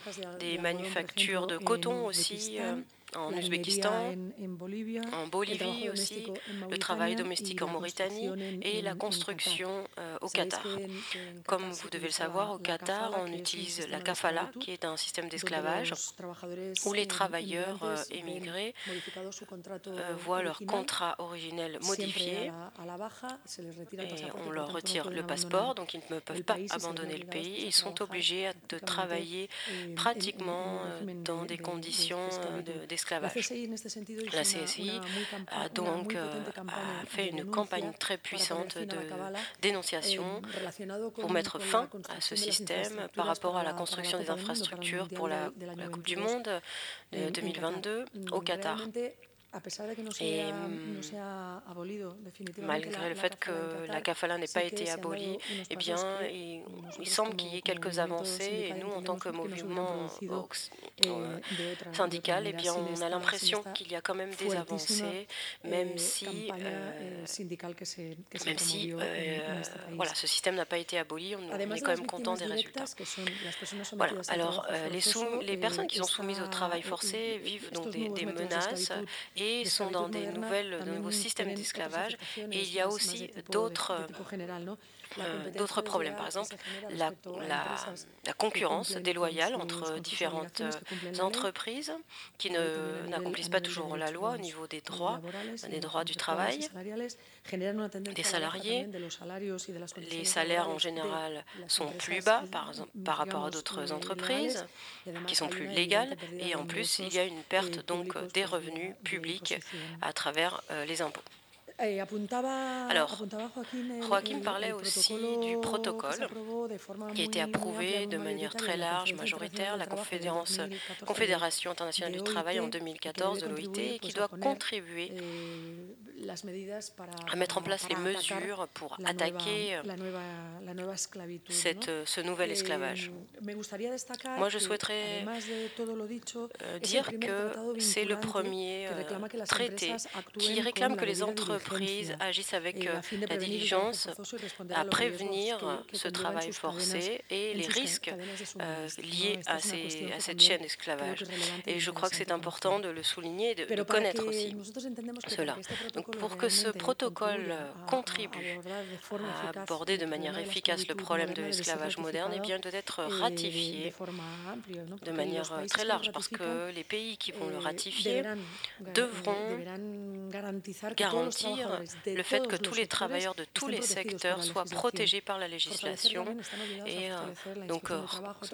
des manufactures de coton aussi en Ouzbékistan, en Bolivie aussi, le travail domestique en Mauritanie et la construction euh, au Qatar. Comme vous devez le savoir, au Qatar, on utilise la kafala, qui est un système d'esclavage où les travailleurs euh, émigrés euh, voient leur contrat originel modifié et on leur retire le passeport, donc ils ne peuvent pas abandonner le pays. Ils sont obligés de travailler pratiquement dans des conditions d'esclavage la CSI a donc euh, fait une campagne très puissante de dénonciation pour mettre fin à ce système par rapport à la construction des infrastructures pour la, la Coupe du Monde de 2022 au Qatar. Et malgré le fait que la kafala n'ait pas été abolie, eh bien, il, semble qu'il y ait quelques avancées. Et nous, en tant que mouvement euh, syndical, eh bien, on a l'impression qu'il y a quand même des avancées, même si, euh, même si euh, voilà, ce système n'a pas été aboli, on, est quand même content des résultats. Voilà. Alors, les, les personnes qui sont soumises au travail forcé vivent donc des, des menaces et sont dans des nouvelles, de nouveaux systèmes d'esclavage. Et il y a aussi d'autres euh, d'autres problèmes. Par exemple, la, la, concurrence déloyale entre différentes entreprises qui n'accomplissent pas toujours la loi au niveau des droits, des droits du travail, des salariés. Les salaires en général sont plus bas par, par rapport à d'autres entreprises qui sont plus légales et en plus il y a une perte donc des revenus publics à travers euh, les impôts. Eh, Alors, Joaquim parlait aussi du protocole qui a été approuvé de manière très large, majoritaire, la Confédération internationale du travail en 2014 de l'OIT et qui doit contribuer à mettre en place les mesures pour attaquer cette, ce nouvel esclavage. Moi, je souhaiterais dire que c'est le premier traité qui réclame que les entreprises agissent avec la diligence à prévenir ce travail forcé et les risques liés à, ces, à cette chaîne d'esclavage. Et je crois que c'est important de le souligner et de, connaître aussi cela. Donc, pour que ce protocole contribue à aborder de manière efficace le problème de l'esclavage moderne, eh bien, doit être ratifié de manière très large, parce que les pays qui vont le ratifier devront garantir le fait que tous les travailleurs de tous les secteurs soient protégés par la législation et donc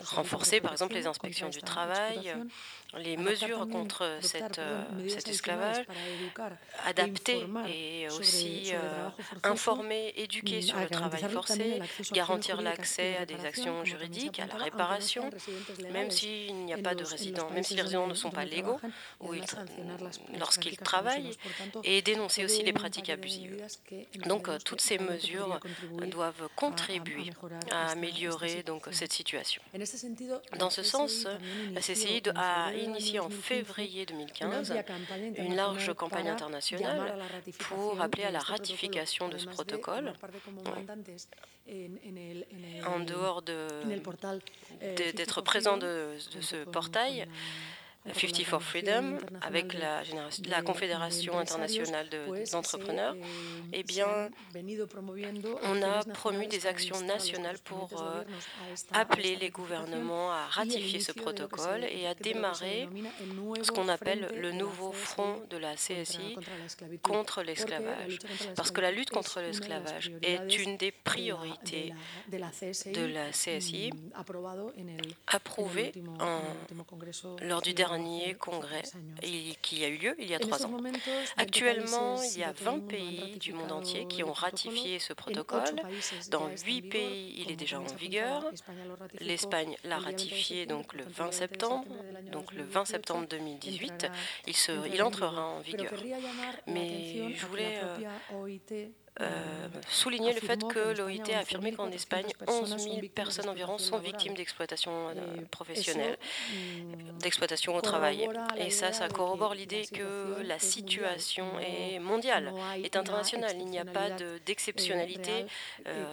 renforcer par exemple les inspections du travail, les mesures contre cette, euh, cet esclavage, adapter et aussi euh, informer, éduquer sur le travail forcé, garantir l'accès à des actions juridiques, à la réparation, même s'il n'y a pas de résidents, même si les résidents ne sont pas légaux lorsqu'ils travaillent, et dénoncer aussi les pratiques abusives. Donc toutes ces mesures doivent contribuer à améliorer donc cette situation. Dans ce sens, la CCI a initié en février 2015 une large campagne internationale pour appeler à la ratification de ce protocole en dehors d'être présent de, de ce portail. 50 for Freedom, avec la, la Confédération internationale d'entrepreneurs, eh bien, on a promu des actions nationales pour euh, appeler les gouvernements à ratifier ce protocole et à démarrer ce qu'on appelle le nouveau front de la CSI contre l'esclavage. Parce que la lutte contre l'esclavage est une des priorités de la CSI approuvée lors du dernier congrès qui a eu lieu il y a trois ans. Actuellement, il y a 20 pays du monde entier qui ont ratifié ce protocole. Dans huit pays, il est déjà en vigueur. L'Espagne l'a ratifié donc le 20 septembre, donc le 20 septembre 2018. Il, se, il entrera en vigueur. Mais je voulais euh, euh, souligner le fait que l'OIT a affirmé qu'en Espagne, 11 000 personnes environ sont victimes d'exploitation euh, professionnelle, mm, d'exploitation au travail. Et ça, ça corrobore l'idée que la situation est mondiale, est internationale. Il n'y a pas d'exceptionnalité euh,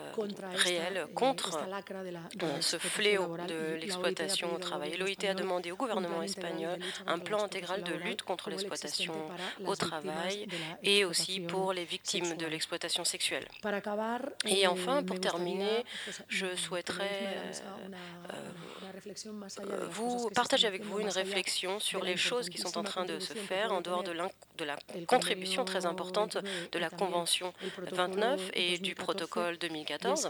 réelle contre ce fléau de l'exploitation au travail. L'OIT a demandé au gouvernement espagnol un plan intégral de lutte contre l'exploitation au travail et aussi pour les victimes de l'exploitation sexuelle. Et enfin, pour terminer, je souhaiterais vous partager avec vous une réflexion sur les choses qui sont en train de se faire en dehors de, de la contribution très importante de la Convention 29 et du protocole 2014.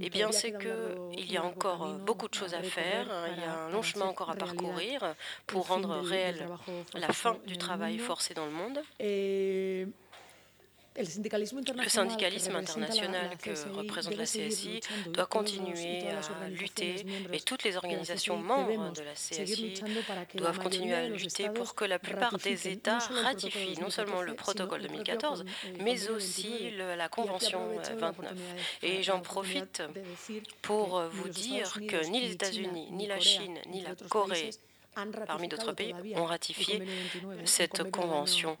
Eh bien, c'est qu'il y a encore beaucoup de choses à faire, il y a un long chemin encore à parcourir pour rendre réelle la fin du travail forcé dans le monde. Le syndicalisme international que représente la CSI doit continuer à lutter et toutes les organisations membres de la CSI doivent continuer à lutter pour que la plupart des États ratifient non seulement le protocole 2014, mais aussi la Convention 29. Et j'en profite pour vous dire que ni les États-Unis, ni la Chine, ni la Corée, parmi d'autres pays, ont ratifié cette convention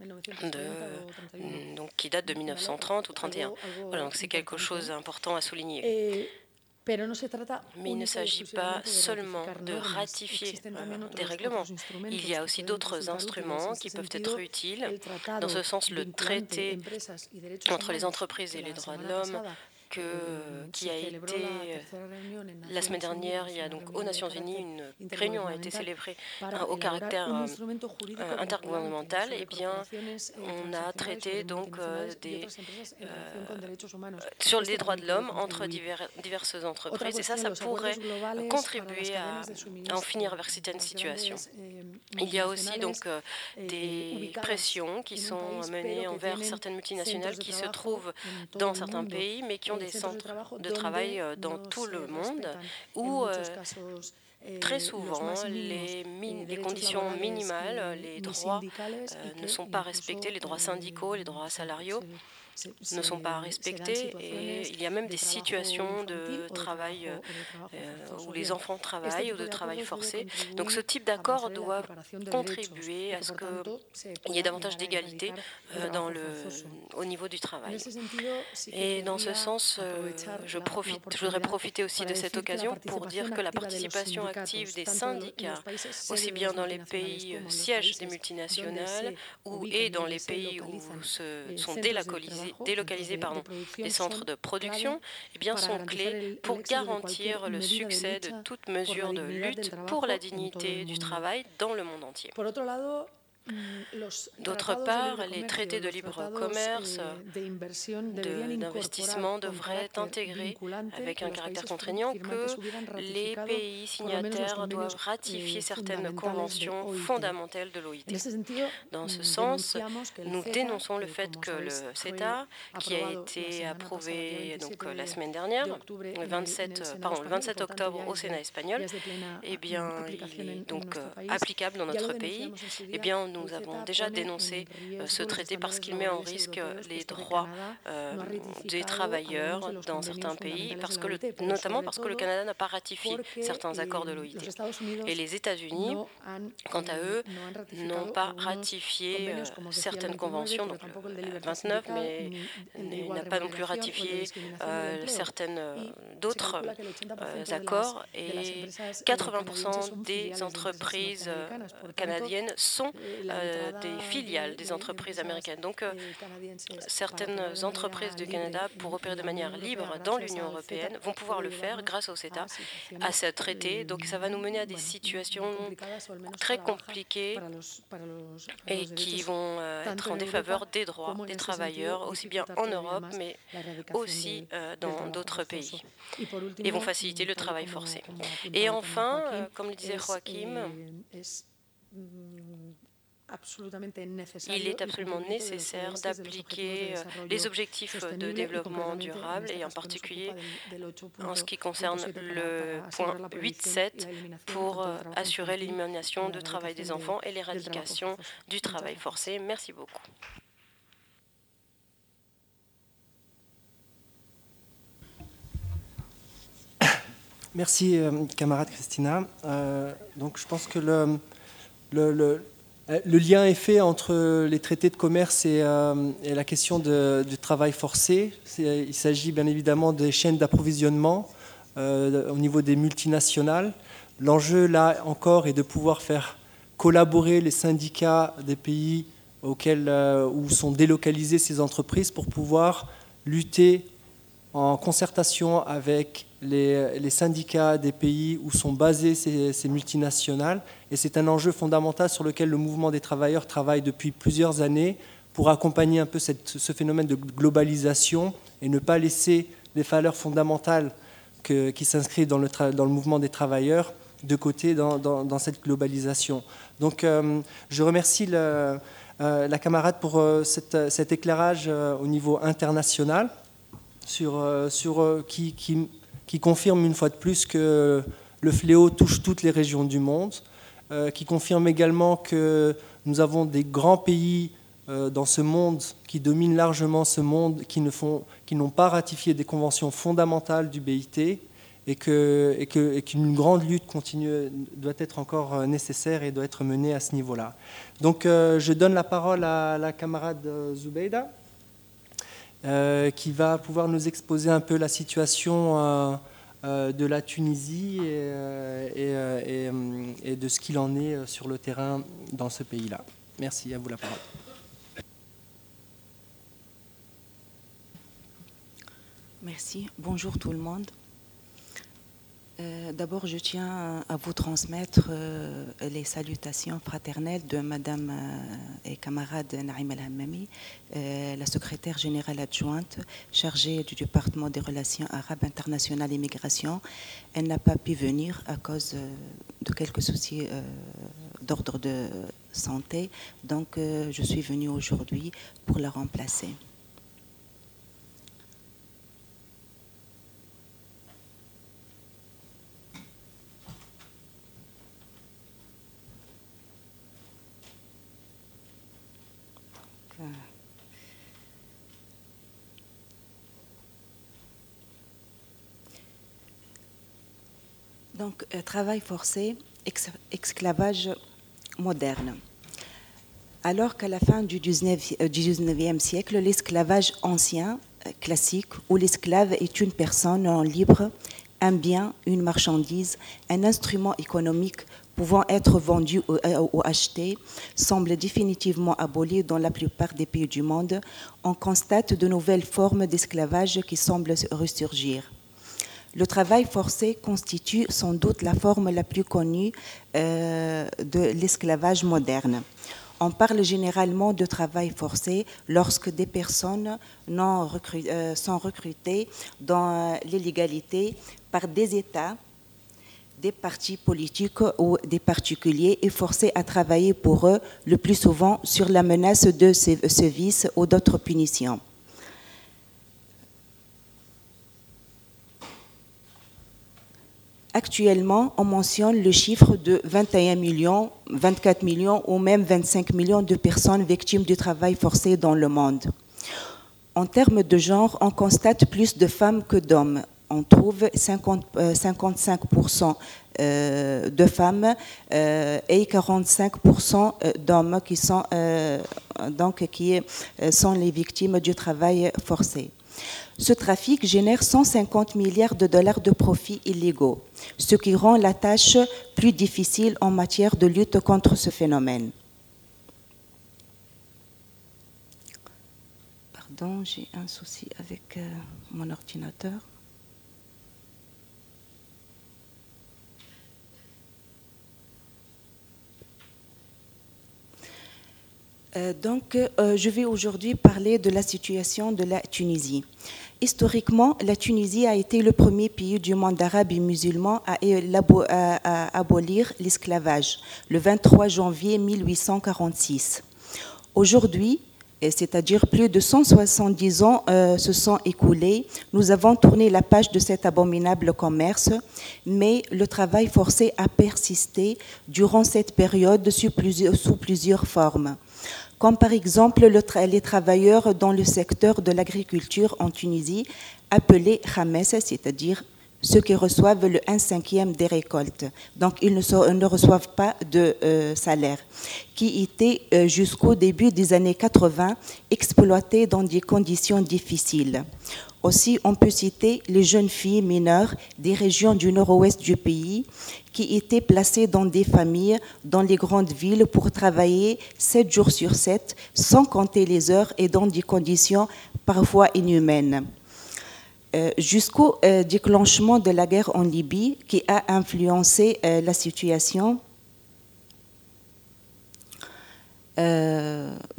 de, donc, qui date de 1930 ou 31. Voilà, donc c'est quelque chose d'important à souligner. Mais il ne s'agit pas seulement de ratifier euh, des règlements. Il y a aussi d'autres instruments qui peuvent être utiles. Dans ce sens, le traité entre les entreprises et les droits de l'homme que, qui a été la semaine dernière, il y a donc aux Nations Unies une réunion a été célébrée au caractère euh, intergouvernemental. Et eh bien, on a traité donc euh, des, euh, sur les droits de l'homme entre diverses entreprises. Et ça, ça pourrait contribuer à, en finir avec certaines situations. Il y a aussi donc des pressions qui sont menées envers certaines multinationales qui se trouvent dans certains pays, mais qui ont des des centres de travail dans tout le monde où Très souvent, les, les, conditions minimales, les droits ne sont pas respectés, les droits syndicaux, les droits salariaux ne sont pas respectés et il y a même des situations de travail euh, où les enfants travaillent ou de travail forcé. Donc ce type d'accord doit contribuer à ce qu'il y ait davantage d'égalité euh, dans le, au niveau du travail. Et dans ce sens, euh, je, profite, je voudrais profiter aussi de cette occasion pour dire que la participation active des syndicats, aussi bien dans les pays sièges des multinationales ou, et dans les pays où se sont délocalisés, délocaliser, pardon, les centres de production eh bien, sont clés pour garantir le succès de toute mesure de lutte pour la dignité du travail dans le monde entier. Mm, D'autre part, les traités de libre commerce eh, d'investissement devraient être intégrés avec un caractère contraignant que les pays signataires doivent ratifier certaines conventions fondamentales de l'OIT. Dans ce mm, sens, nous dénonçons le fait que le CETA, qui a été approuvé donc, la semaine dernière, le 27, pardon, le 27 octobre au Sénat espagnol, eh bien, il est donc euh, applicable dans notre pays. Eh bien, nous avons déjà dénoncé euh, ce traité parce qu'il met en risque les droits euh, des travailleurs dans certains pays, parce que notamment parce que le Canada n'a pas ratifié certains accords de l'OIT. Et les États-Unis, quant à eux, n'ont pas ratifié euh, certaines conventions, donc le 29, mais n'a pas non plus ratifié certaines d'autres accords. Et 80% des entreprises canadiennes sont des filiales des entreprises américaines. Donc, euh, certaines entreprises du Canada, pour opérer de manière libre dans l'Union européenne, vont pouvoir le faire grâce au CETA, à ce traité. Donc, ça va nous mener à des situations très compliquées et qui vont euh, être en défaveur des droits des travailleurs, aussi bien en Europe, mais aussi euh, dans d'autres pays, et vont faciliter le travail forcé. Et enfin, comme le disait Joachim, il est absolument nécessaire d'appliquer euh, les objectifs de développement durable et en particulier en ce qui concerne le point 8.7 pour euh, assurer l'élimination du travail des enfants et l'éradication du travail forcé. Merci beaucoup. Merci, euh, camarade Christina. donc, je pense que le, le euh, le lien est fait entre les traités de commerce et, euh, la question du travail forcé. Il s'agit bien évidemment des chaînes d'approvisionnement euh, au niveau des multinationales. L'enjeu, là encore, est de pouvoir faire collaborer les syndicats des pays auxquels, où sont délocalisées ces entreprises pour pouvoir lutter en concertation avec les, syndicats des pays où sont basées ces, multinationales. Et c'est un enjeu fondamental sur lequel le mouvement des travailleurs travaille depuis plusieurs années pour accompagner un peu ce phénomène de globalisation et ne pas laisser les valeurs fondamentales qui s'inscrivent dans le, mouvement des travailleurs de côté dans, cette globalisation. Donc euh, je remercie euh, la camarade pour euh, cet éclairage au niveau international sur, qui qui confirme une fois de plus que le fléau touche toutes les régions du monde, euh, qui confirme également que nous avons des grands pays euh, dans ce monde qui dominent largement ce monde, qui n'ont pas ratifié des conventions fondamentales du BIT, et et que, et qu'une grande lutte continue doit être encore euh, nécessaire et doit être menée à ce niveau-là. Donc, je donne la parole à la camarade Zubeida. Euh, qui va pouvoir nous exposer un peu la situation euh, euh, de la Tunisie et, et, de ce qu'il en est sur le terrain dans ce pays-là. Merci, à vous la parole. Merci. Bonjour tout le monde. Euh, d'abord, je tiens à vous transmettre euh, les salutations fraternelles de Madame euh, et camarade Naïm El Hammami, la secrétaire générale adjointe chargée du département des relations arabes internationales et migration. Elle n'a pas pu venir à cause de quelques soucis d'ordre de santé, donc je suis venue aujourd'hui pour la remplacer. Donc, travail forcé, esclavage moderne. Alors qu'à la fin du 19e siècle, l'esclavage ancien, classique, où l'esclave est une personne libre, un bien, une marchandise, un instrument économique pouvant être vendu euh, ou, acheté semble définitivement aboli dans la plupart des pays du monde, on constate de nouvelles formes d'esclavage qui semblent ressurgir. Le travail forcé constitue sans doute la forme la plus connue euh, de l'esclavage moderne. On parle généralement de travail forcé lorsque des personnes euh, sont recrutées dans l'illégalité par des États des partis politiques ou des particuliers et forcés à travailler pour eux, le plus souvent sur la menace de ce vice ou d'autres punitions. Actuellement, on mentionne le chiffre de 21 millions, 24 millions ou même 25 millions de personnes victimes du travail forcé dans le monde. En termes de genre, on constate plus de femmes que d'hommes on trouve 50, 55% euh, euh, de femmes euh, et 45% d'hommes qui sont donc qui sont les victimes du travail forcé. Ce trafic génère 150 milliards de dollars de profits illégaux, ce qui rend la tâche plus difficile en matière de lutte contre ce phénomène. Pardon, j'ai un souci avec mon ordinateur. Donc, euh, je vais aujourd'hui parler de la situation de la Tunisie. Historiquement, la Tunisie a été le premier pays du monde arabe et musulman à, abolir l'esclavage, le 23 janvier 1846. Aujourd'hui, c'est-à-dire plus de 170 ans euh, se sont écoulés. Nous avons tourné la page de cet abominable commerce, mais le travail forcé a persisté durant cette période sous plusieurs formes comme par exemple les travailleurs dans le secteur de l'agriculture en Tunisie, appelés Hames, c'est-à-dire ceux qui reçoivent le 1 cinquième des récoltes. Donc, ils ne, reçoivent pas de euh, salaire, qui étaient euh, jusqu'au début des années 80 exploités dans des conditions difficiles. Aussi, on peut citer les jeunes filles mineures des régions du nord-ouest du pays qui étaient placées dans des familles dans les grandes villes pour travailler 7 jours sur 7 sans compter les heures et dans des conditions parfois inhumaines. Euh, jusqu'au euh, déclenchement de la guerre en Libye qui a influencé euh, la situation.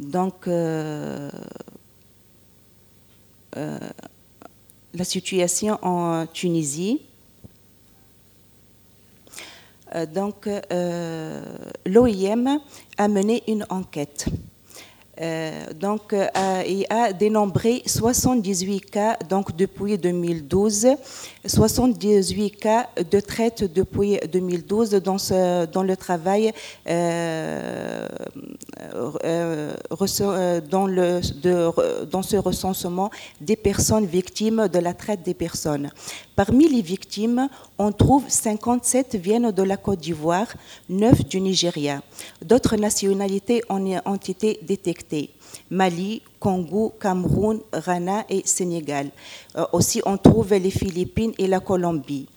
donc, la situation en Tunisie. Euh, donc, euh, l'OIM a mené une enquête donc, euh, il a dénombré 78 cas donc, depuis 2012, 78 cas de traite depuis 2012 dans, ce, dans le travail, euh, dans, le, dans ce recensement des personnes victimes de la traite des personnes. Parmi les victimes, on trouve 57 viennent de la Côte d'Ivoire, 9 du Nigeria. D'autres nationalités ont été détectées. Mali, Congo, Cameroun, Ghana et Sénégal. Euh, aussi, on trouve les Philippines et la Colombie.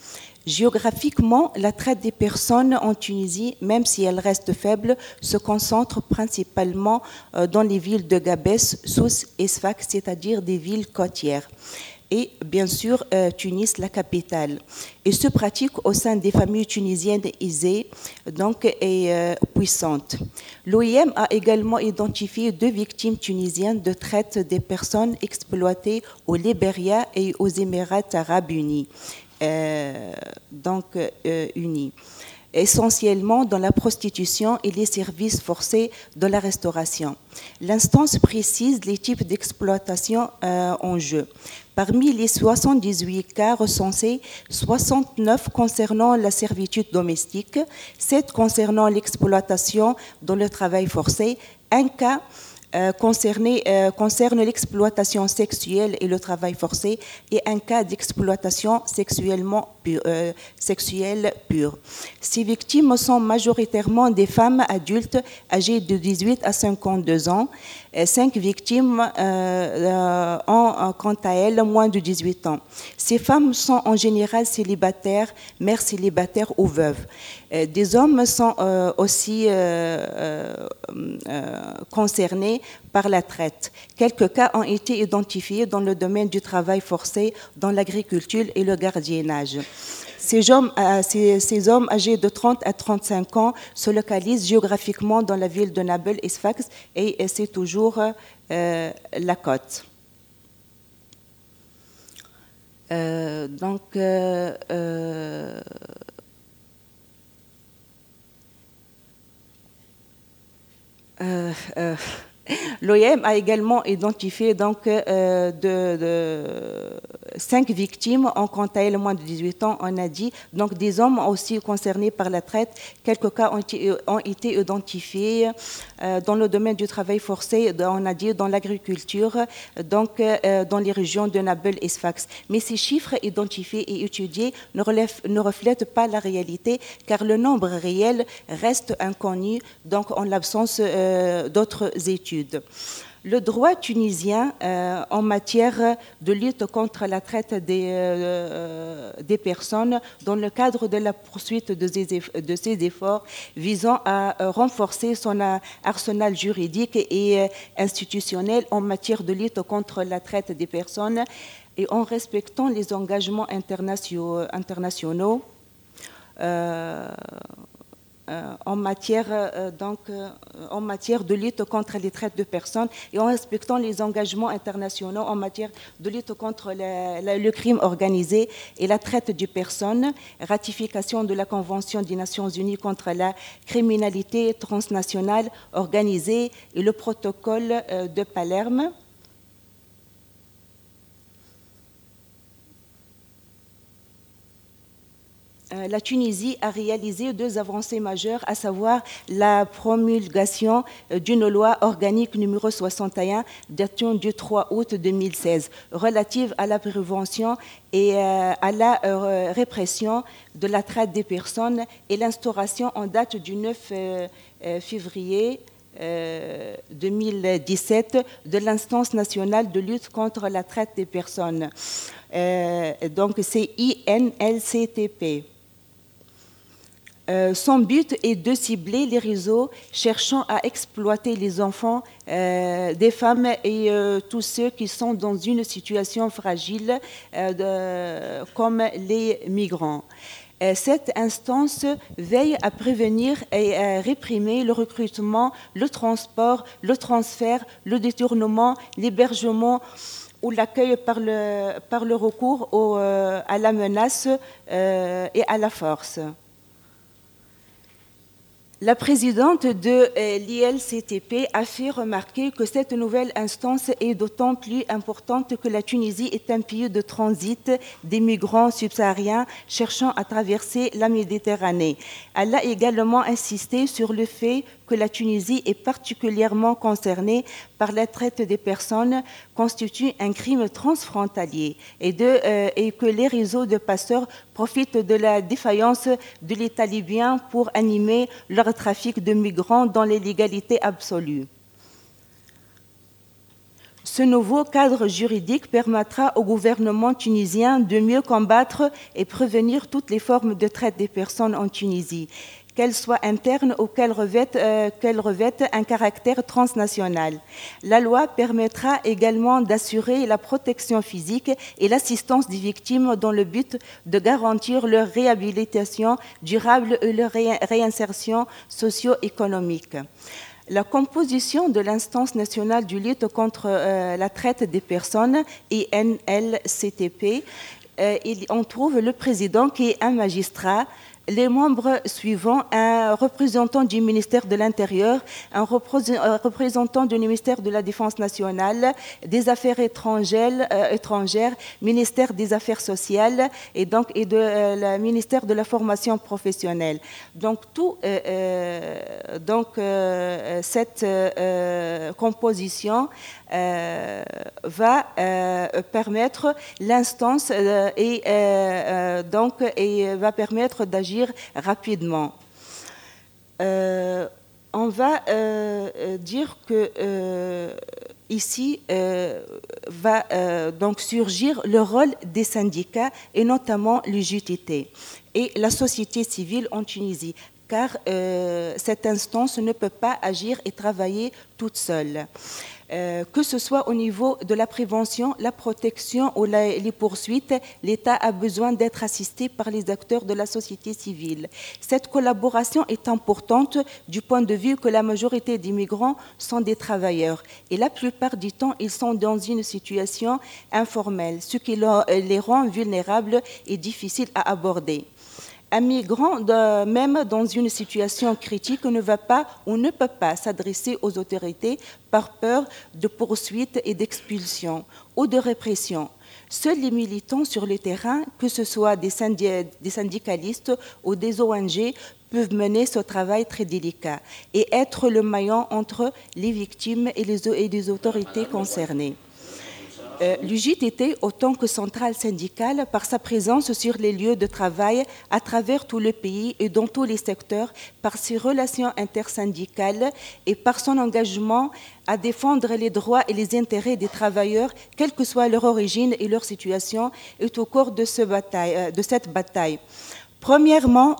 Géographiquement, la traite des personnes en Tunisie, même si elle reste faible, se concentre principalement euh, dans les villes de Gabès, Sousse et Sfax, c'est-à-dire des villes côtières et bien sûr euh, Tunis, la capitale. Et se pratique au sein des familles tunisiennes aisées donc, et euh, puissantes. L'OIM a également identifié deux victimes tunisiennes de traite des personnes exploitées au Libéria et aux Émirats arabes unis. Euh, donc unis essentiellement dans la prostitution et les services forcés de la restauration. L'instance précise les types d'exploitation en jeu. Parmi les 78 cas recensés, 69 concernant la servitude domestique, 7 concernant l'exploitation dans le travail forcé, un cas euh, euh, concerne l'exploitation sexuelle et le travail forcé et un cas d'exploitation sexuellement euh, sexuelle pure. Ces victimes sont majoritairement des femmes adultes âgées de 18 à 52 ans. Cinq victimes ont, quant à elles, moins de 18 ans. Ces femmes sont en général célibataires, mères célibataires ou veuves. Des hommes sont aussi concernés par la traite. Quelques cas ont été identifiés dans le domaine du travail forcé, dans l'agriculture et le gardiennage. Ces hommes, euh, ces, hommes, âgés de 30 à 35 ans se localisent géographiquement dans la ville de Nablus et Sfax et c'est toujours euh, la côte. Euh, donc, (laughs) L'OIM a également identifié donc, euh, cinq victimes, en quant à elles moins de 18 ans, on a dit, donc des hommes aussi concernés par la traite. Quelques cas ont été, ont été identifiés euh, dans le domaine du travail forcé, on a dit dans l'agriculture, donc euh, dans les régions de Nablus et Sfax. Mais ces chiffres identifiés et étudiés ne reflètent pas la réalité, car le nombre réel reste inconnu, donc en l'absence d'autres études. Le droit tunisien euh, en matière de lutte contre la traite des, euh, des, personnes dans le cadre de la poursuite de ces, efforts visant à renforcer son arsenal juridique et institutionnel en matière de lutte contre la traite des personnes et en respectant les engagements internationaux. Euh, euh, en, matière, euh, donc, euh, en matière de lutte contre les traites de personnes et en respectant les engagements internationaux en matière de lutte contre le, crime organisé et la traite de personnes, ratification de la Convention des Nations Unies contre la criminalité transnationale organisée et le protocole de Palerme. La Tunisie a réalisé deux avancées majeures, à savoir la promulgation euh, d'une loi organique numéro 61 datant du 3 août 2016 relative à la prévention et euh, à la répression de la traite des personnes et l'instauration en date du 9 février 2017 de l'instance nationale de lutte contre la traite des personnes. donc c'est INLCTP. Euh, son but est de cibler les réseaux cherchant à exploiter les enfants, euh, des femmes et euh, tous ceux qui sont dans une situation fragile, comme les migrants. Cette instance veille à prévenir et à réprimer le recrutement, le transport, le transfert, le détournement, l'hébergement ou l'accueil par le recours à la menace et à la force. La présidente de euh, l'ILCTP a fait remarquer que cette nouvelle instance est d'autant plus importante que la Tunisie est un pays de transit des migrants subsahariens cherchant à traverser la Méditerranée. Elle a également insisté sur le fait que la Tunisie est particulièrement concernée par la traite des personnes constitue un crime transfrontalier et, euh, et que les réseaux de passeurs profitent de la défaillance de l'État libyen pour animer leur trafic de migrants dans l'illégalité absolue. Ce nouveau cadre juridique permettra au gouvernement tunisien de mieux combattre et prévenir toutes les formes de traite des personnes en Tunisie qu'elles soient internes ou qu'elles revêtent, euh, un caractère transnational. La loi permettra également d'assurer la protection physique et l'assistance des victimes dans le but de garantir leur réhabilitation durable et leur réinsertion socio-économique. La composition de l'instance nationale du lutte contre euh, la traite des personnes, INLCTP, euh, on trouve le président qui est un magistrat, les membres suivants, un représentant du ministère de l'Intérieur, un représentant du ministère de la Défense nationale, des Affaires étrangères, euh, étrangères ministère des Affaires sociales et donc et de euh, ministère de la formation professionnelle. Donc tout, euh, donc cette composition va permettre l'instance et donc et va permettre d'agir rapidement. Euh, on va euh, euh, dire que ici va donc surgir le rôle des syndicats et notamment l'UJTT et la société civile en Tunisie car cette instance ne peut pas agir et travailler toute seule. Euh, que ce soit au niveau de la prévention, la protection ou les poursuites, l'État a besoin d'être assisté par les acteurs de la société civile. Cette collaboration est importante du point de vue que la majorité des migrants sont des travailleurs et la plupart du temps, ils sont dans une situation informelle, ce qui les rend vulnérables et difficiles à aborder. Un migrant, même dans une situation critique, ne va pas ou ne peut pas s'adresser aux autorités par peur de poursuites et d'expulsion ou de répression. Seuls les militants sur le terrain, que ce soit des, syndicalistes ou des ONG, peuvent mener ce travail très délicat et être le maillon entre les victimes et les autorités concernées. Euh, L'UJTT, autant que centrale syndicale, par sa présence sur les lieux de travail à travers tout le pays et dans tous les secteurs, par ses relations intersyndicales et par son engagement à défendre les droits et les intérêts des travailleurs, quelle que soit leur origine et leur situation, est au cours euh, de cette bataille. Premièrement,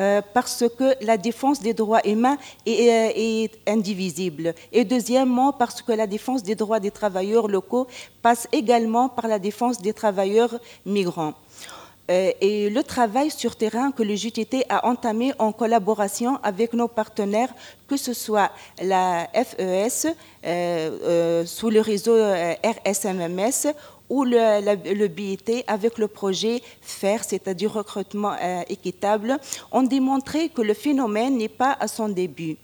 euh, parce que la défense des droits humains est, euh, est, indivisible. Et deuxièmement, parce que la défense des droits des travailleurs locaux passe également par la défense des travailleurs migrants. Euh, et le travail sur terrain que le JTT a entamé en collaboration avec nos partenaires, que ce soit la FES sous le réseau RSMMS ou le, BIT avec le projet FAIR, c'est-à-dire recrutement euh, équitable, ont démontré que le phénomène n'est pas à son début.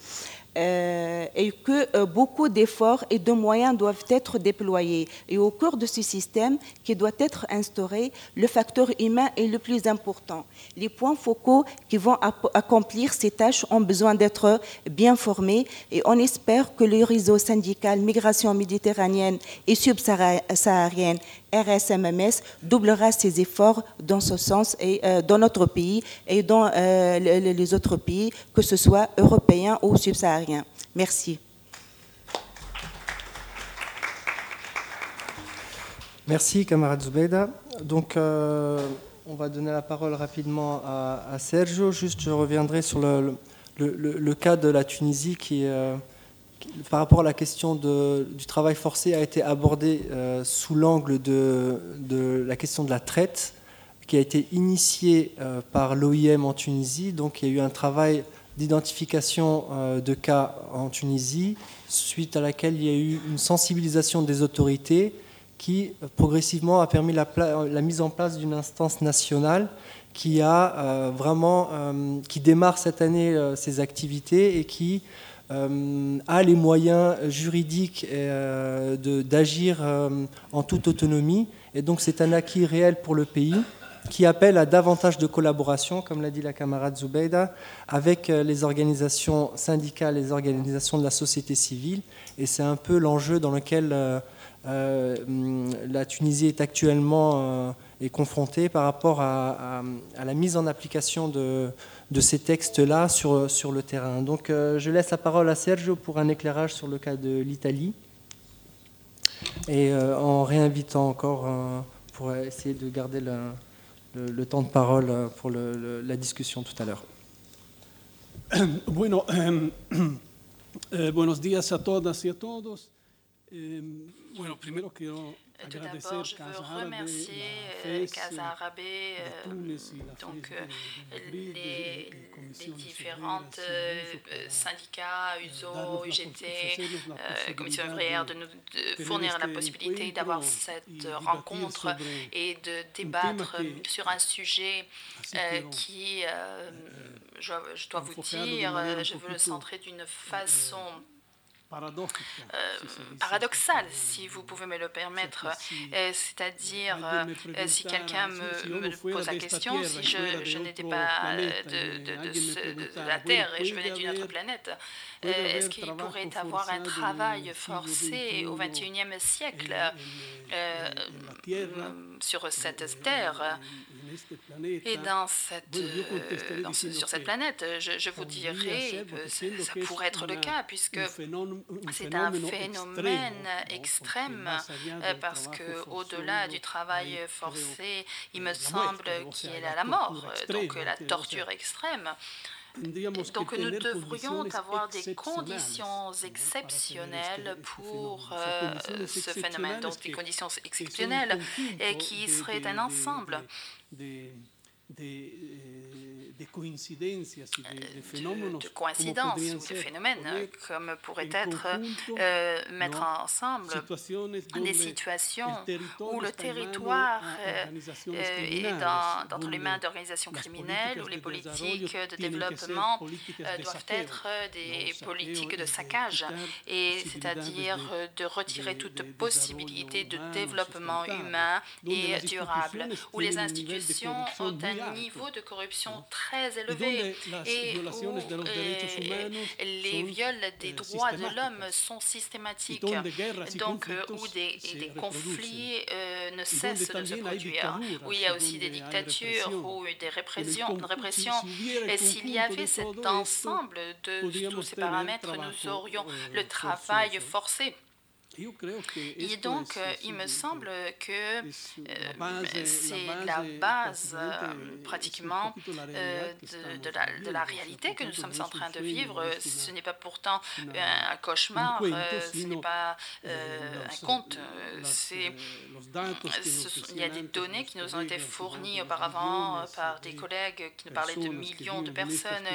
Euh, et que euh, beaucoup d'efforts et de moyens doivent être déployés. Et au cours de ce système qui doit être instauré, le facteur humain est le plus important. Les points focaux qui vont accomplir ces tâches ont besoin d'être bien formés et on espère que le réseau syndical Migration méditerranéenne et subsaharienne RSMMS doublera ses efforts dans ce sens et euh, dans notre pays et dans euh, les autres pays, que ce soit européens ou subsahariens. Merci. Merci, camarade Zubeida. Donc, euh, on va donner la parole rapidement à, Sergio. Juste, je reviendrai sur le, cas de la Tunisie qui par rapport à la question du travail forcé, a été abordé euh, sous l'angle de, la question de la traite, qui a été initiée euh, par l'OIM en Tunisie. Donc il y a eu un travail d'identification euh, de cas en Tunisie, suite à laquelle il y a eu une sensibilisation des autorités qui progressivement a permis la, la mise en place d'une instance nationale qui a vraiment, qui démarre cette année ses activités et qui a les moyens juridiques euh, d'agir euh, en toute autonomie. Et donc c'est un acquis réel pour le pays qui appelle à davantage de collaboration, comme l'a dit la camarade Zubeida, avec les organisations syndicales, les organisations de la société civile. Et c'est un peu l'enjeu dans lequel la Tunisie est actuellement est confrontée par rapport à, à, la mise en application de, de ces textes-là sur, sur le terrain. Donc euh, je laisse la parole à Sergio pour un éclairage sur le cas de l'Italie et euh, en réinvitant encore euh, pour essayer de garder le, le, temps de parole pour la discussion tout à l'heure. (coughs) (coughs) Eh, buenos días a todas y a todos. Eh, bueno, primero quiero Tout d'abord, je veux remercier Casa Arabe, donc les, les différentes syndicats, USO, UGT, Commission ouvrière, de nous fournir la possibilité d'avoir cette rencontre et de débattre sur un sujet qui, je dois vous dire, je veux le centrer d'une façon euh, paradoxal, si vous pouvez me le permettre. Euh, c'est-à-dire, euh, si quelqu'un me, pose la question, si je, n'étais pas de, de, la Terre et je venais d'une autre planète, est-ce qu'il pourrait avoir un travail forcé au XXIe siècle sur cette Terre? et dans cette, dans sur cette planète, je, vous dirais que ça pourrait être le cas, puisque c'est un phénomène extrême, parce qu'au-delà du travail forcé, il me semble qu'il y a la mort, donc la torture extrême. Donc nous devrions avoir des conditions exceptionnelles pour ce phénomène, donc des conditions exceptionnelles et qui seraient un ensemble de coïncidences ou de phénomènes, comme pourrait être euh, mettre ensemble des situations où le territoire euh, euh, est dans, dans les mains d'organisations criminelles, où les politiques de développement doivent être des politiques de saccage, et c'est-à-dire de retirer toute possibilité de développement humain et durable, où les institutions ont un niveau de corruption très très élevé et où les viols des droits de l'homme sont systématiques, donc euh, où des, des conflits euh, ne cessent de se produire, où il y a aussi des dictatures, où des répressions, répressions. Et s'il y avait cet ensemble de tous ces paramètres, nous aurions le travail forcé. Et donc, euh, il me semble que euh, c'est la base euh, pratiquement de, la, réalité que nous sommes en train de vivre. Ce n'est pas pourtant un cauchemar, ce n'est pas un conte. il y a des données qui nous ont été fournies auparavant par des collègues qui nous parlaient de millions de personnes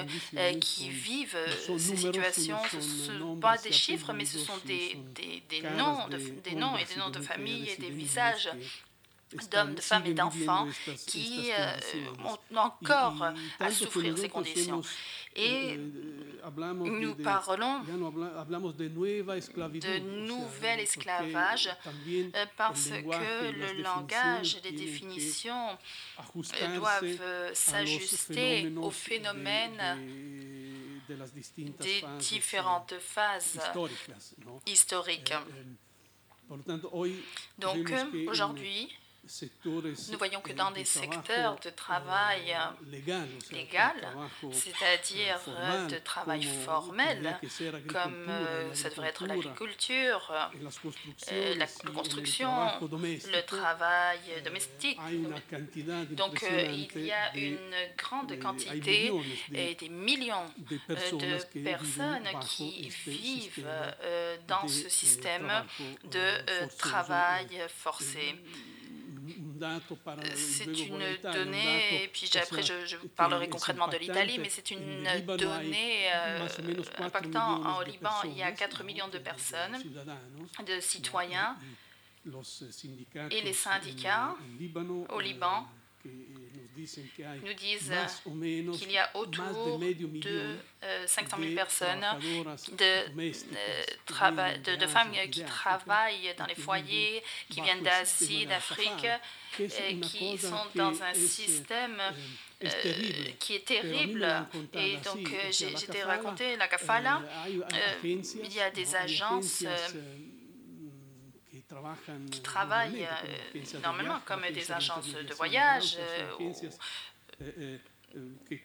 qui vivent ces situations. Ce ne sont pas des chiffres, mais ce sont des, des, des noms, des noms et des noms de famille et des visages d'hommes, de femmes et d'enfants qui euh, ont encore à souffrir ces conditions. Et nous parlons de nouvel esclavage euh, parce que le langage des définitions euh, doivent s'ajuster aux phénomènes des différentes phases historiques. Donc aujourd'hui, nous voyons que dans des secteurs de travail légal, c'est-à-dire de travail formel, comme ça devrait être l'agriculture, la construction, le travail domestique. Donc il y a une grande quantité et des millions de personnes qui vivent dans ce système de travail forcé. C'est une donnée, et puis après je, parlerai concrètement de l'Italie, mais c'est une donnée euh, impactante. Au Liban, il y a 4 millions de personnes, de citoyens, et les syndicats au Liban nous disent qu'il y a autour de 500 000 personnes de, de, de, femmes qui travaillent dans les foyers, qui viennent d'Asie, d'Afrique, qui sont dans un système euh, qui est terrible. Et donc, euh, j'étais raconté la Kafala. Euh, il y a des agences qui travaillent euh, normalement comme des agences de voyage ou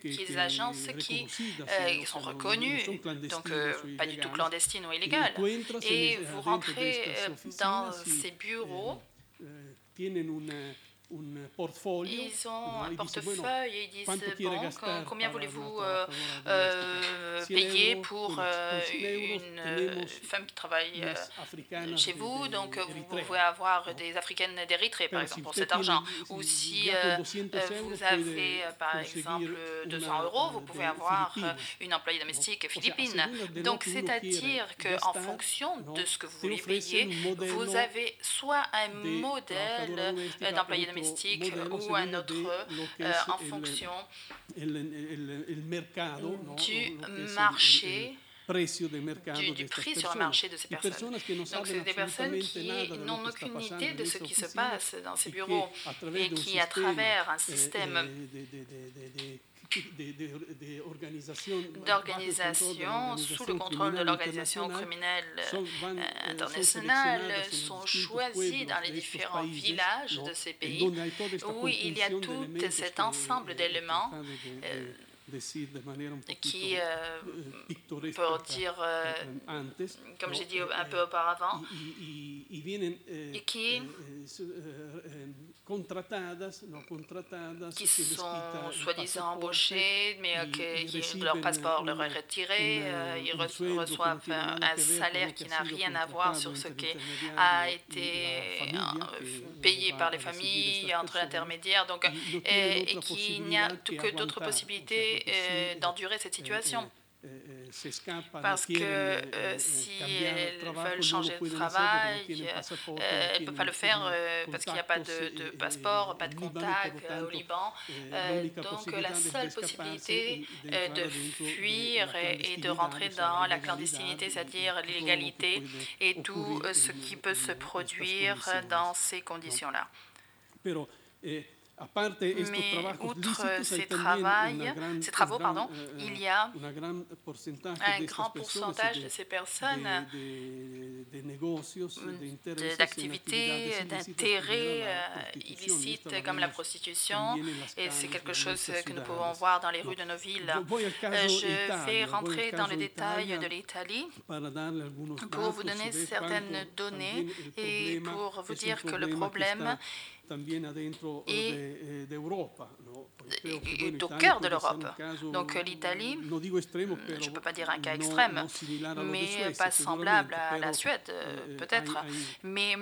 des agences qui euh, sont reconnues, donc euh, pas du tout clandestines ou illégales. Et vous rentrez dans ces bureaux ils ont un portefeuille et ils disent bon, combien voulez-vous euh, euh, payer pour euh, une femme qui travaille chez vous Donc vous pouvez avoir des Africaines d'Érythrée par exemple pour cet argent. Ou si vous avez par exemple 200 euros, vous pouvez avoir une employée domestique philippine. Donc c'est-à-dire qu'en fonction de ce que vous voulez payer, vous avez soit un modèle d'employé domestique ou un autre euh, en fonction du marché du, du, prix sur le marché de ces personnes. Donc, c'est des personnes qui n'ont aucune idée de ce qui se passe dans ces bureaux et qui, à travers un eh, système d'organisation sous le contrôle de l'organisation criminelle euh, internationale sont choisis dans les différents villages de ces pays où il y a tout cet ensemble d'éléments qui, euh, pour dire, euh, comme j'ai dit un peu auparavant, et qui? Qui sont soi-disant embauchés, mais euh, que leur passeport leur est retiré, euh, ils reçoivent un, salaire qui n'a rien à voir sur ce qui a été payé par les familles entre l'intermédiaire, donc, et, et qu'il n'y a que d'autres possibilités euh, d'endurer cette situation. Eh, eh, Parce que euh, si elles veulent changer de travail, euh, elles ne peuvent pas le faire euh, parce qu'il n'y a pas de, passeport, pas de contact au Liban. donc la seule possibilité de fuir et, de rentrer dans la clandestinité, c'est-à-dire l'illégalité et tout ce qui peut se produire dans ces conditions-là. Mais outre ces, travail, ces travaux, pardon, eh, il y a un grand pourcentage de ces personnes d'activités, d'intérêts euh, illicites comme la prostitution, et c'est quelque chose que nous pouvons voir dans les rues de nos villes. Euh, je vais rentrer dans les détails de l'Italie pour vous donner certaines données et pour vous dire que le problème et est au cœur de l'Europe. Donc l'Italie, je ne peux pas dire un cas extrême, mais pas semblable à la Suède, euh, peut-être. Mais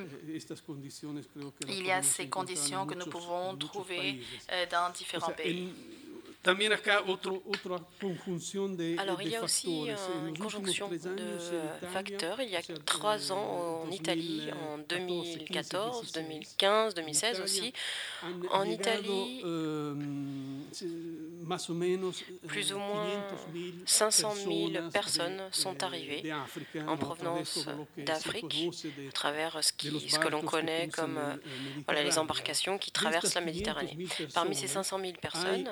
il y a ces conditions que nous pouvons trouver euh, dans différents pays. Alors, il y a aussi une conjonction de facteurs. Il y a trois ans enItalie, en 2014, 2015, 2016 aussi. En Italie, plus ou moins 500 000 personnes sont arrivées en provenance d'Afrique, à travers ce, ce que l'on connaît comme voilà, les embarcations qui traversent la Méditerranée. Parmi ces 500 000 personnes,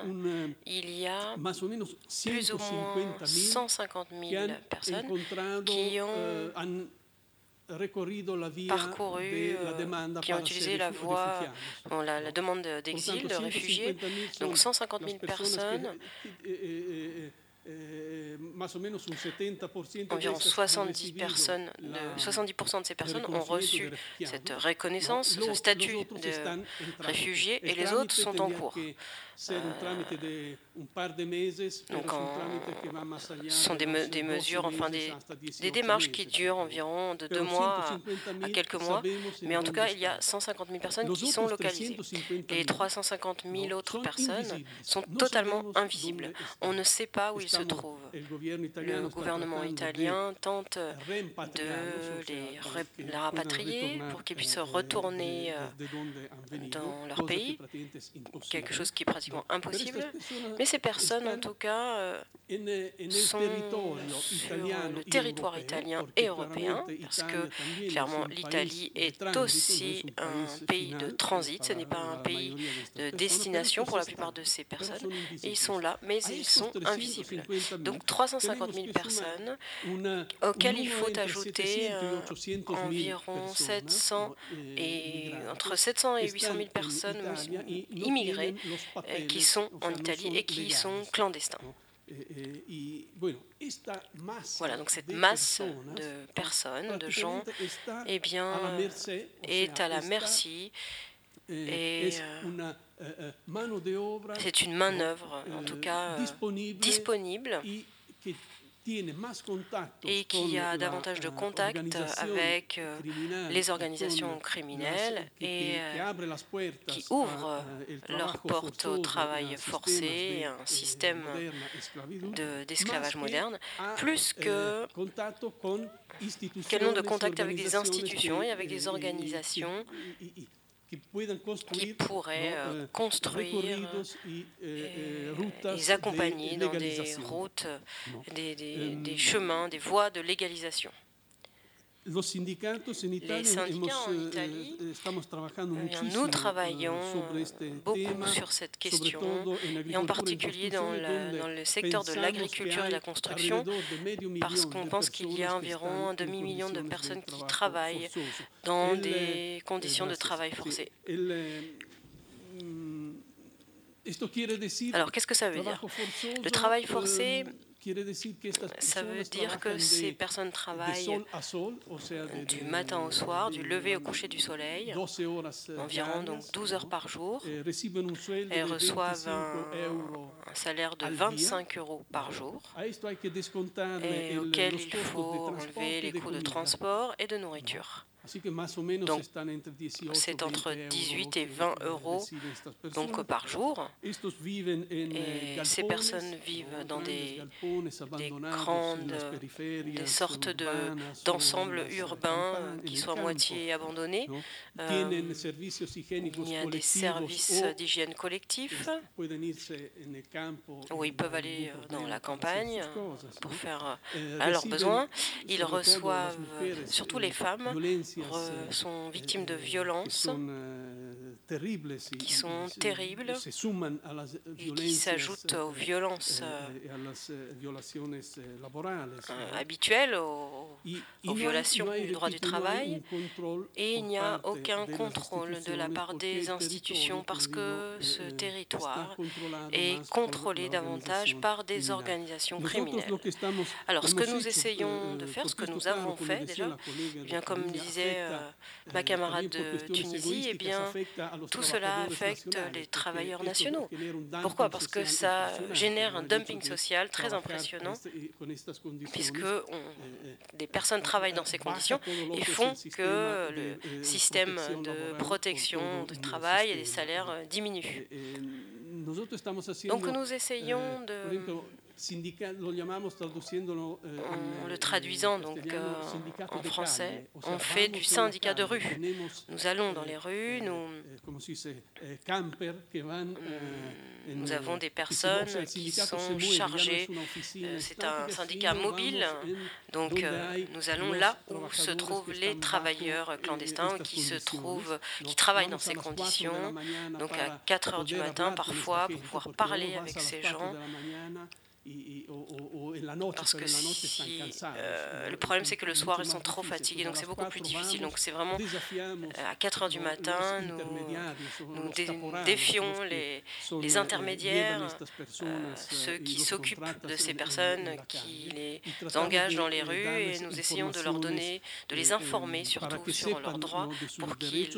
il y a plus ou moins 150 000 personnes qui ont parcouru, qui ont utilisé la voie, la, la, demande d'exil, de réfugiés. Donc 150 000 personnes Environ 70, personnes de, 70% de ces personnes ont reçu cette reconnaissance, ce statut de réfugié, et les autres sont en cours. Donc ce sont des, des mesures, enfin des, des, démarches qui durent environ de deux mois à, quelques mois, mais en tout cas il y a 150 000 personnes qui sont localisées. Et 350 000 autres personnes sont totalement invisibles. On ne sait pas où ils se trouvent. Le gouvernement italien tente de les, rapatrier pour qu'ils puissent retourner euh, dans leur pays, quelque chose qui est pratiquement impossible. Mais ces personnes, en tout cas, euh, sont sur le territoire italien et européen, parce que clairement l'Italie est aussi un pays de transit, ce n'est pas un pays de destination pour la plupart de ces personnes. ils sont là, mais ils sont invisibles. Donc 350 000 personnes auxquelles il faut ajouter euh, environ 700 et entre 700 et 800 000 personnes immigrées qui sont en Italie et qui sont clandestins. Voilà, donc cette masse de personnes, de gens, eh bien, est à la merci Et c'est une main-d'œuvre, en tout cas disponible et qui a davantage de contacts avec euh, les organisations criminelles et euh, qui ouvrent leurs portes au travail forcé, un système d'esclavage moderne, plus que qu'elles n'ont de contact avec des institutions et avec des organisations qui pourraient euh, eh, construire et eh, eh, les accompagner dans des routes, des, des, des chemins, des voies de légalisation. Les syndicats en Italie, nous travaillons beaucoup sur cette question, et en particulier dans, dans le secteur de l'agriculture et de la construction, parce qu'on pense qu'il y a environ un demi-million de personnes qui travaillent dans des conditions de travail forcé. Alors, qu'est-ce que ça veut dire? Le travail forcé ça veut dire que ces personnes travaillent du matin au soir, du lever au coucher du soleil, environ donc 12 heures par jour. Elles reçoivent un, salaire de 25 euros par jour, et auquel il faut enlever les coûts de transport et de nourriture. Donc, c'est entre 18 et 20 euros donc, par jour. Et ces personnes vivent dans des, des grandes, des sortes d'ensembles urbains qui sont à moitié abandonnés. Euh, il y a des services d'hygiène collectif où ils peuvent aller euh, dans la campagne pour faire euh, leurs besoins. Ils reçoivent, surtout les femmes, sont victimes de violences qui sont terribles et qui s'ajoutent aux violences habituelles, aux, violations du droit du travail. Et il n'y a aucun contrôle de la part des institutions parce que ce territoire est contrôlé davantage par des organisations criminelles. Alors ce que nous essayons de faire, ce que nous avons fait déjà, eh bien comme disait euh, ma camarade de Tunisie, eh bien, tout cela affecte les travailleurs nationaux. Pourquoi? Parce que ça génère un dumping social très impressionnant, puisque des personnes travaillent dans ces conditions et font que le système de protection du travail et des salaires diminuent. Donc nous essayons de en le traduisant donc euh, en français, on fait du syndicat de rue. Nous allons dans les rues, nous, nous avons des personnes qui sont chargées. Euh, c'est un syndicat mobile, donc euh, nous allons là où se trouvent les travailleurs clandestins qui se trouvent, qui travaillent dans ces conditions, donc à 4 heures du matin parfois pour pouvoir parler avec ces gens parce que euh, le problème, c'est que le soir, ils sont trop fatigués, donc c'est beaucoup plus difficile. Donc c'est vraiment euh, à 4 heures du matin, nous, défions les, les intermédiaires, euh, ceux qui s'occupent de ces personnes, qui les engagent dans les rues, et nous essayons de leur donner, de les informer surtout sur leurs droits pour qu'ils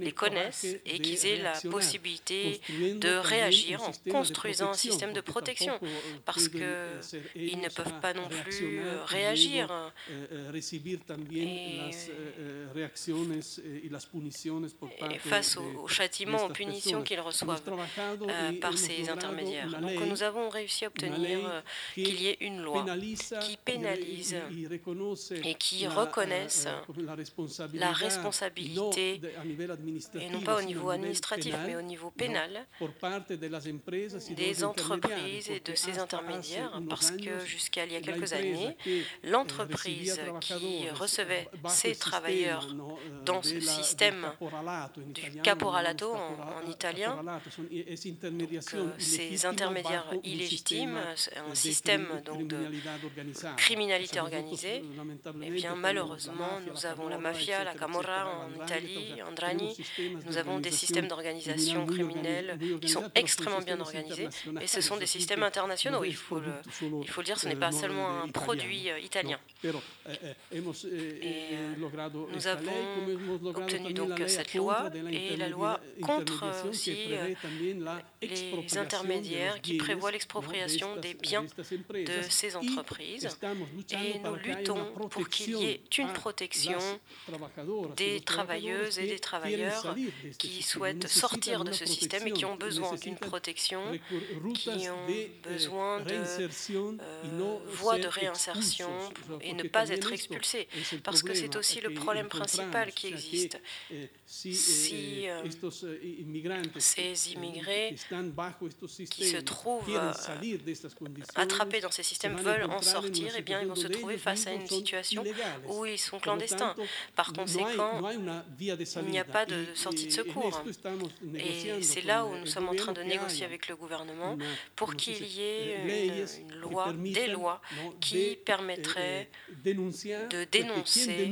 les connaissent et qu'ils aient la possibilité de réagir en construisant un système de protection. Parce qu'ils ne peuvent pas non plus réagir. Et, face aux, châtiments, aux punitions qu'ils reçoivent euh, par ces intermédiaires. Donc nous avons réussi à obtenir euh, qu'il y ait une loi qui pénalise et qui reconnaisse la responsabilité, et non pas au niveau administratif, mais au niveau pénal, des entreprises et de ces intermédiaires parce que jusqu'à il y a quelques années, l'entreprise qui recevait ces travailleurs dans ce système du caporalato en, italien, ces intermédiaires illégitimes, un système donc de criminalité organisée, eh bien malheureusement, nous avons la mafia, la camorra en Italie, Andrani, nous avons des systèmes d'organisation criminelle qui sont extrêmement bien organisés, et ce sont des systèmes internationaux. Il faut le, il faut le dire, ce n'est pas seulement un produit italien. Et nous avons obtenu donc cette loi et la loi contre aussi les intermédiaires qui prévoient l'expropriation des biens de ces entreprises. Et nous luttons pour qu'il y ait une protection des travailleuses et des travailleurs qui souhaitent sortir de ce système et qui ont besoin d'une protection, qui ont besoin de euh, voies de réinsertion et ne pas être expulsés. Parce que c'est aussi le problème principal qui existe. Si euh, ces immigrés qui se trouvent euh, attrapés dans ces systèmes veulent en sortir, eh bien, ils vont se trouver face à une situation où ils sont clandestins. Par conséquent, il n'y a pas de sortie de secours. Et c'est là où nous sommes en train de négocier avec le gouvernement pour qu'il y ait une, loi, des lois qui permettraient de dénoncer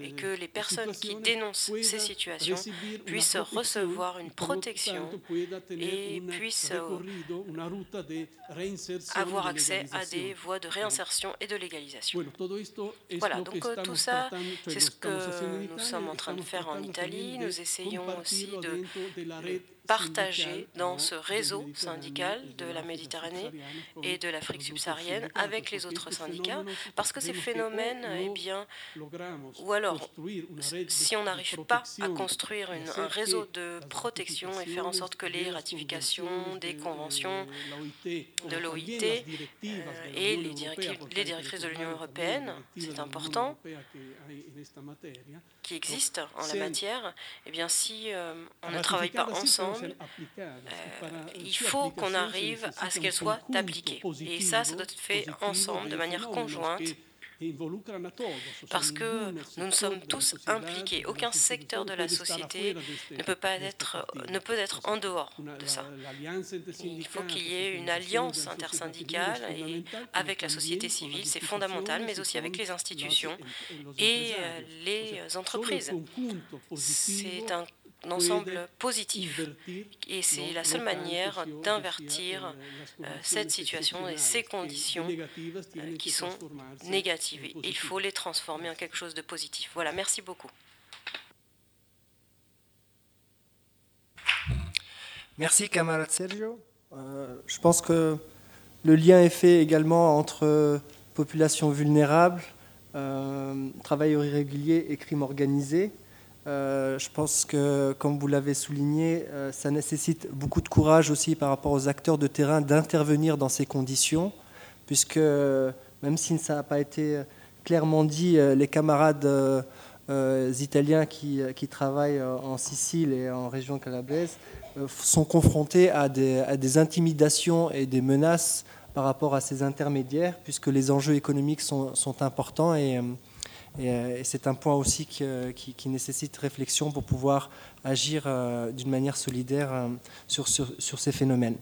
et que les personnes qui dénoncent ces situations puissent recevoir une protection et puissent avoir accès à des voies de réinsertion et de légalisation. Voilà, donc euh, tout ça, c'est ce que nous sommes en train de faire en Italie. Nous essayons aussi de partagé dans ce réseau syndical de la Méditerranée et de l'Afrique subsaharienne avec les autres syndicats, parce que ces phénomènes, eh bien, ou alors, si on n'arrive pas à construire un réseau de protection et faire en sorte que les ratifications des conventions de l'OIT euh, et les, les directrices de l'Union européenne, c'est important, qui existent en la matière, eh bien, si euh, on ne travaille pas ensemble, euh, il faut qu'on arrive à ce qu'elle soit appliquée. Et ça, ça doit être fait ensemble, de manière conjointe, parce que nous sommes tous impliqués. Aucun secteur de la société ne peut, pas être, ne peut être en dehors de ça. Il faut qu'il y ait une alliance intersyndicale et avec la société civile, c'est fondamental, mais aussi avec les institutions et euh, les entreprises. C'est un ensemble positif. Et c'est la seule manière d'invertir euh, cette situation et ces conditions euh, qui sont négatives. Il faut les transformer en quelque chose de positif. Voilà, merci beaucoup. Merci camarade Sergio. Euh, je pense que le lien est fait également entre population vulnérable, travailleurs irréguliers et crimes organisés. Euh, je pense que, comme vous l'avez souligné, euh, ça nécessite beaucoup de courage aussi par rapport aux acteurs de terrain d'intervenir dans ces conditions, puisque même si ça n'a pas été clairement dit, euh, les camarades italiens qui, qui, travaillent en Sicile et en région calabraise sont confrontés à des, à des, intimidations et des menaces par rapport à ces intermédiaires, puisque les enjeux économiques sont, sont importants et euh, et, c'est un point aussi euh, qui, nécessite réflexion pour pouvoir agir euh, d'une manière solidaire sur, sur, ces phénomènes.